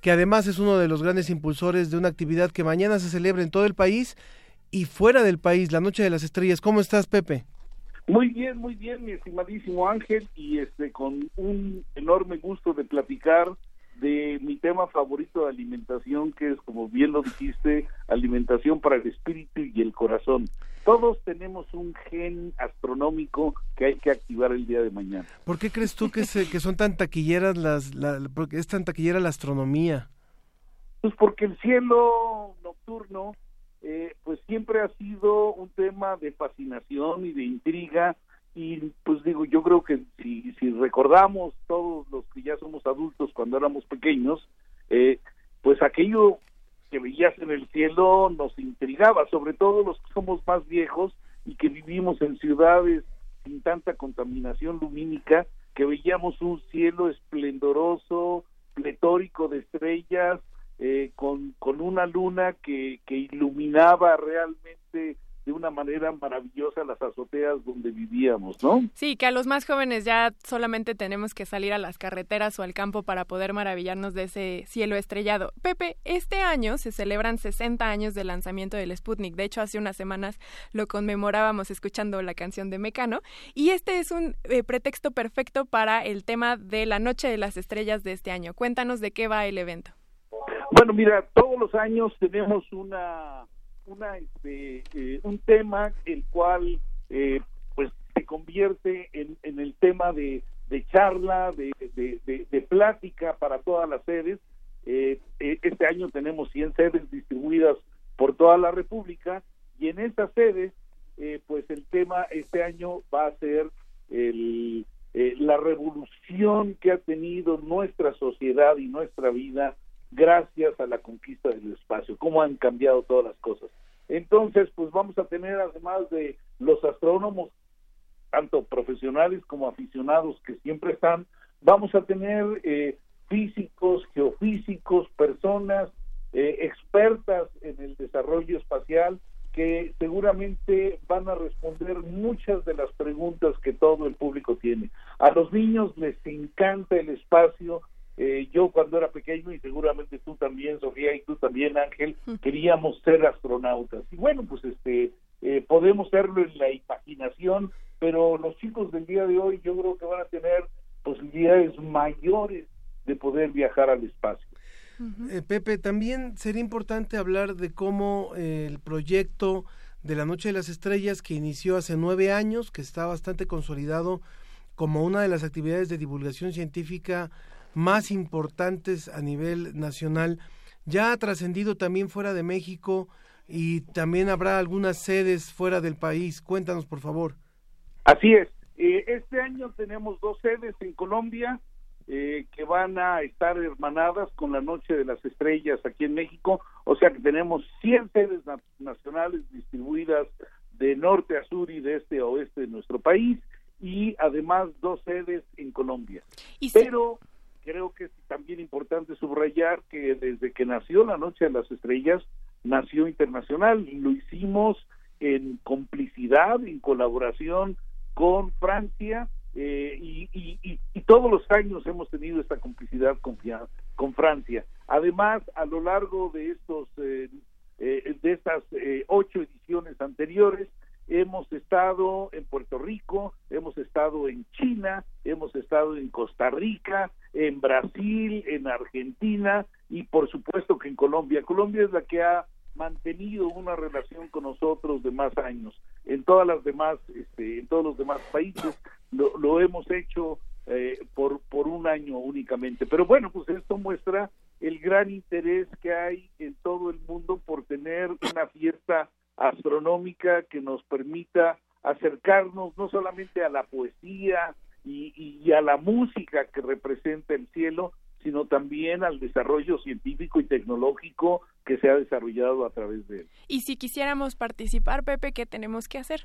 que además es uno de los grandes impulsores de una actividad que mañana se celebra en todo el país y fuera del país, la Noche de las Estrellas. ¿Cómo estás, Pepe? Muy bien, muy bien, mi estimadísimo Ángel, y este con un enorme gusto de platicar de mi tema favorito de alimentación, que es, como bien lo dijiste, alimentación para el espíritu y el corazón. Todos tenemos un gen astronómico que hay que activar el día de mañana. ¿Por qué crees tú que, se, que son tan taquilleras las, la, porque es tan taquillera la astronomía? Pues porque el cielo nocturno, eh, pues siempre ha sido un tema de fascinación y de intriga y pues digo, yo creo que si, si recordamos todos los que ya somos adultos cuando éramos pequeños, eh, pues aquello que veías en el cielo nos intrigaba, sobre todo los que somos más viejos y que vivimos en ciudades sin tanta contaminación lumínica, que veíamos un cielo esplendoroso, pletórico de estrellas, eh, con, una luna que, que iluminaba realmente de una manera maravillosa las azoteas donde vivíamos, ¿no? Sí, que a los más jóvenes ya solamente tenemos que salir a las carreteras o al campo para poder maravillarnos de ese cielo estrellado. Pepe, este año se celebran 60 años del lanzamiento del Sputnik. De hecho, hace unas semanas lo conmemorábamos escuchando la canción de Mecano. Y este es un eh, pretexto perfecto para el tema de la Noche de las Estrellas de este año. Cuéntanos de qué va el evento. Bueno, mira, todos los años tenemos una una este, eh, un tema el cual eh, pues se convierte en, en el tema de, de charla, de, de, plática para todas las sedes. Eh, este año tenemos 100 sedes distribuidas por toda la República y en esas sedes, pues el tema este año va a ser el, la revolución que ha tenido nuestra sociedad y nuestra vida gracias a la conquista del espacio, cómo han cambiado todas las cosas. Entonces, pues vamos a tener, además de los astrónomos, tanto profesionales como aficionados que siempre están, vamos a tener eh, físicos, geofísicos, personas eh, expertas en el desarrollo espacial que seguramente van a responder muchas de las preguntas que todo el público tiene. A los niños les encanta el espacio, eh, yo cuando era pequeño y seguramente tú también, Sofía, y tú también, Ángel, queríamos ser astronautas. Y bueno, pues este, eh, podemos serlo en la imaginación, pero los chicos del día de hoy yo creo que van a tener posibilidades mayores de poder viajar al espacio. Eh, Pepe, también sería importante hablar de cómo el proyecto de la Noche de las Estrellas, que inició hace nueve años, que está bastante consolidado como una de las actividades de divulgación científica más importantes a nivel nacional. Ya ha trascendido también fuera de México y también habrá algunas sedes fuera del país. Cuéntanos, por favor. Así es. Eh, este año tenemos dos sedes en Colombia eh, que van a estar hermanadas con la Noche de las Estrellas aquí en México. O sea que tenemos 100 sedes nacionales distribuidas de norte a sur y de este a oeste de nuestro país y además dos sedes en Colombia. Pero creo que es también importante subrayar que desde que nació la Noche de las Estrellas, nació internacional. Lo hicimos en complicidad, en colaboración con Francia eh, y, todos los años hemos tenido esta complicidad con, con Francia. Además, a lo largo de estos eh, eh, de estas ocho ediciones anteriores, hemos estado en Puerto Rico, hemos estado en China, hemos estado en Costa Rica, en Brasil, en Argentina y por supuesto que en Colombia. Colombia es la que ha mantenido una relación con nosotros de más años. En todas las demás, este, en todos los demás países lo, hemos hecho eh, por por un año únicamente. Pero bueno, pues esto muestra el gran interés que hay en todo el mundo por tener una fiesta astronómica que nos permita acercarnos no solamente a la poesía y, a la música que representa el cielo, sino también al desarrollo científico y tecnológico que se ha desarrollado a través de él. Y si quisiéramos participar, Pepe, ¿qué tenemos que hacer?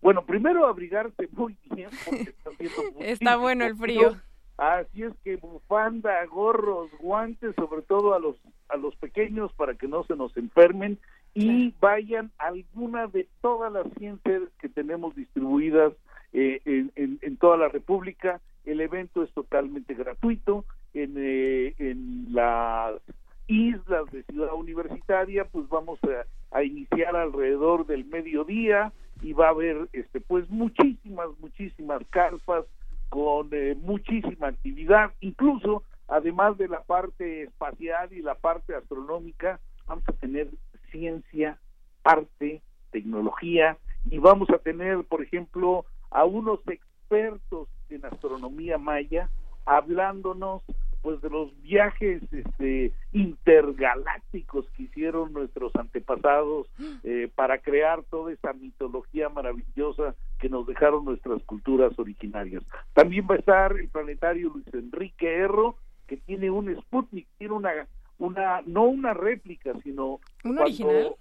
Bueno, primero abrigarse muy bien porque está, está bueno el frío. Así es que bufanda, gorros, guantes, sobre todo a los a los pequeños para que no se nos enfermen y vayan a alguna de todas las 100 sedes que tenemos distribuidas eh, en, toda la República. El evento es totalmente gratuito. En, eh, en las islas de Ciudad Universitaria, pues vamos a, a, iniciar alrededor del mediodía y va a haber, este, pues muchísimas, muchísimas carpas con eh, muchísima actividad, incluso además de la parte espacial y la parte astronómica, vamos a tener ciencia, arte, tecnología y vamos a tener, por ejemplo, a unos expertos en astronomía maya hablándonos pues de los viajes este, intergalácticos que hicieron nuestros antepasados eh, para crear toda esa mitología maravillosa que nos dejaron nuestras culturas originarias. También va a estar el planetario Luis Enrique Erro, que tiene un Sputnik, tiene una una no una réplica sino ¿Un original?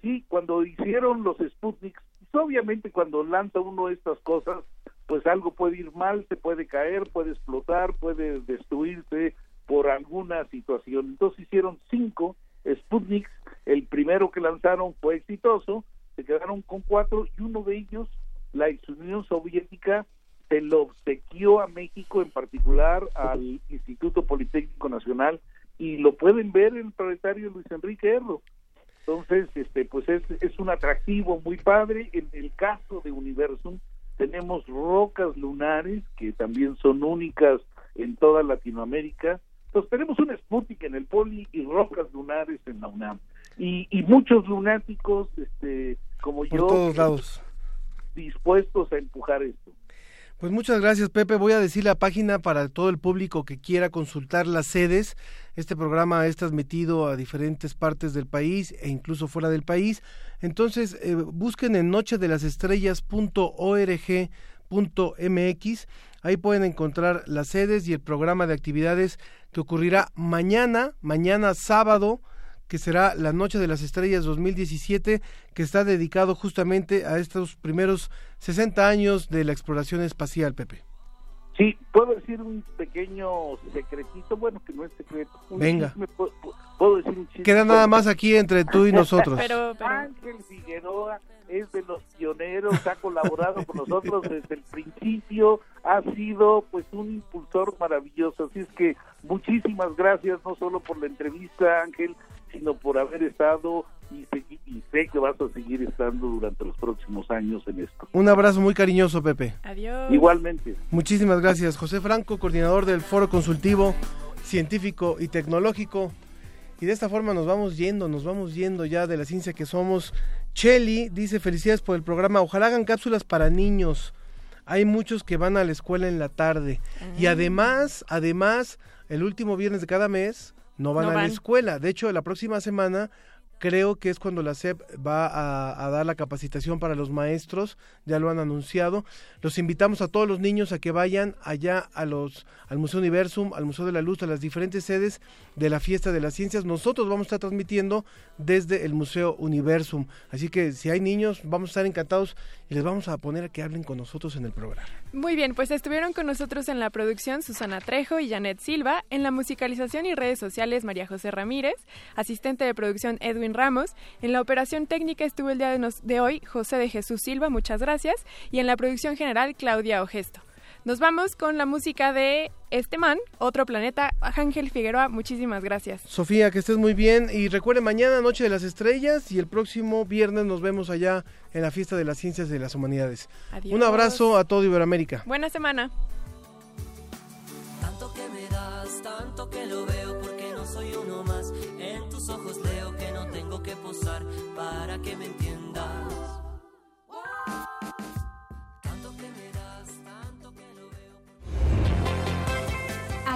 sí cuando hicieron los Sputniks obviamente cuando lanza uno estas cosas pues algo puede ir mal se puede caer puede explotar puede destruirse por alguna situación. Entonces hicieron cinco Sputniks. El primero que lanzaron fue exitoso. Se quedaron con cuatro y uno de ellos la ex Unión Soviética se lo obsequió a México en particular al Instituto Politécnico Nacional y lo pueden ver en el planetario Luis Enrique Erro. Entonces, este, pues es, es un atractivo muy padre. En el caso de Universum, tenemos rocas lunares que también son únicas en toda Latinoamérica. Entonces, tenemos un Sputnik en el Poli y rocas lunares en la UNAM. Y, y muchos lunáticos, este, como Por yo, todos lados. dispuestos a empujar esto. Pues muchas gracias, Pepe. Voy a decir la página para todo el público que quiera consultar las sedes. Este programa es transmitido a diferentes partes del país e incluso fuera del país. Entonces, eh, busquen en nochedelasestrellas.org.mx. Ahí pueden encontrar las sedes y el programa de actividades que ocurrirá mañana, mañana sábado que será la Noche de las Estrellas 2017, que está dedicado justamente a estos primeros 60 años de la exploración espacial, Pepe. Sí, puedo decir un pequeño secretito, bueno, que no es secreto. Venga. puedo, decir un chiste. Queda nada más aquí entre tú y nosotros. pero, Ángel Figueroa es de los pioneros, ha colaborado con nosotros desde el principio, ha sido pues un impulsor maravilloso. Así es que muchísimas gracias, no solo por la entrevista, Ángel, sino por haber estado y, sé que vas a seguir estando durante los próximos años en esto. Un abrazo muy cariñoso, Pepe. Adiós. Igualmente. Muchísimas gracias, José Franco, coordinador del Foro Consultivo Científico y Tecnológico. Y de esta forma nos vamos yendo, nos vamos yendo ya de la ciencia que somos. Chelly dice felicidades por el programa. Ojalá hagan cápsulas para niños. Hay muchos que van a la escuela en la tarde. Y además, además, el último viernes de cada mes no van a la escuela. De hecho, la próxima semana creo que es cuando la SEP va a, a, dar la capacitación para los maestros, ya lo han anunciado. Los invitamos a todos los niños a que vayan allá a los, al Museo Universum, al Museo de la Luz, a las diferentes sedes de la Fiesta de las Ciencias. Nosotros vamos a estar transmitiendo desde el Museo Universum. Así que si hay niños, vamos a estar encantados les vamos a poner a que hablen con nosotros en el programa. Muy bien, pues estuvieron con nosotros en la producción Susana Trejo y Janet Silva, en la musicalización y redes sociales María José Ramírez, asistente de producción Edwin Ramos, en la operación técnica estuvo el día de, de hoy José de Jesús Silva, muchas gracias, y en la producción general Claudia Ogesto. Nos vamos con la música de este man, Otro Planeta. Ángel Figueroa, muchísimas gracias. Sofía, que estés muy bien. Y recuerden, mañana Noche de las Estrellas y el próximo viernes nos vemos allá en la Fiesta de las Ciencias y de las Humanidades. Adiós. Un abrazo a todo Iberoamérica. Buena semana. Tanto que me das, tanto que lo veo, porque no soy uno más. En tus ojos leo que no tengo que posar para que me entiendas.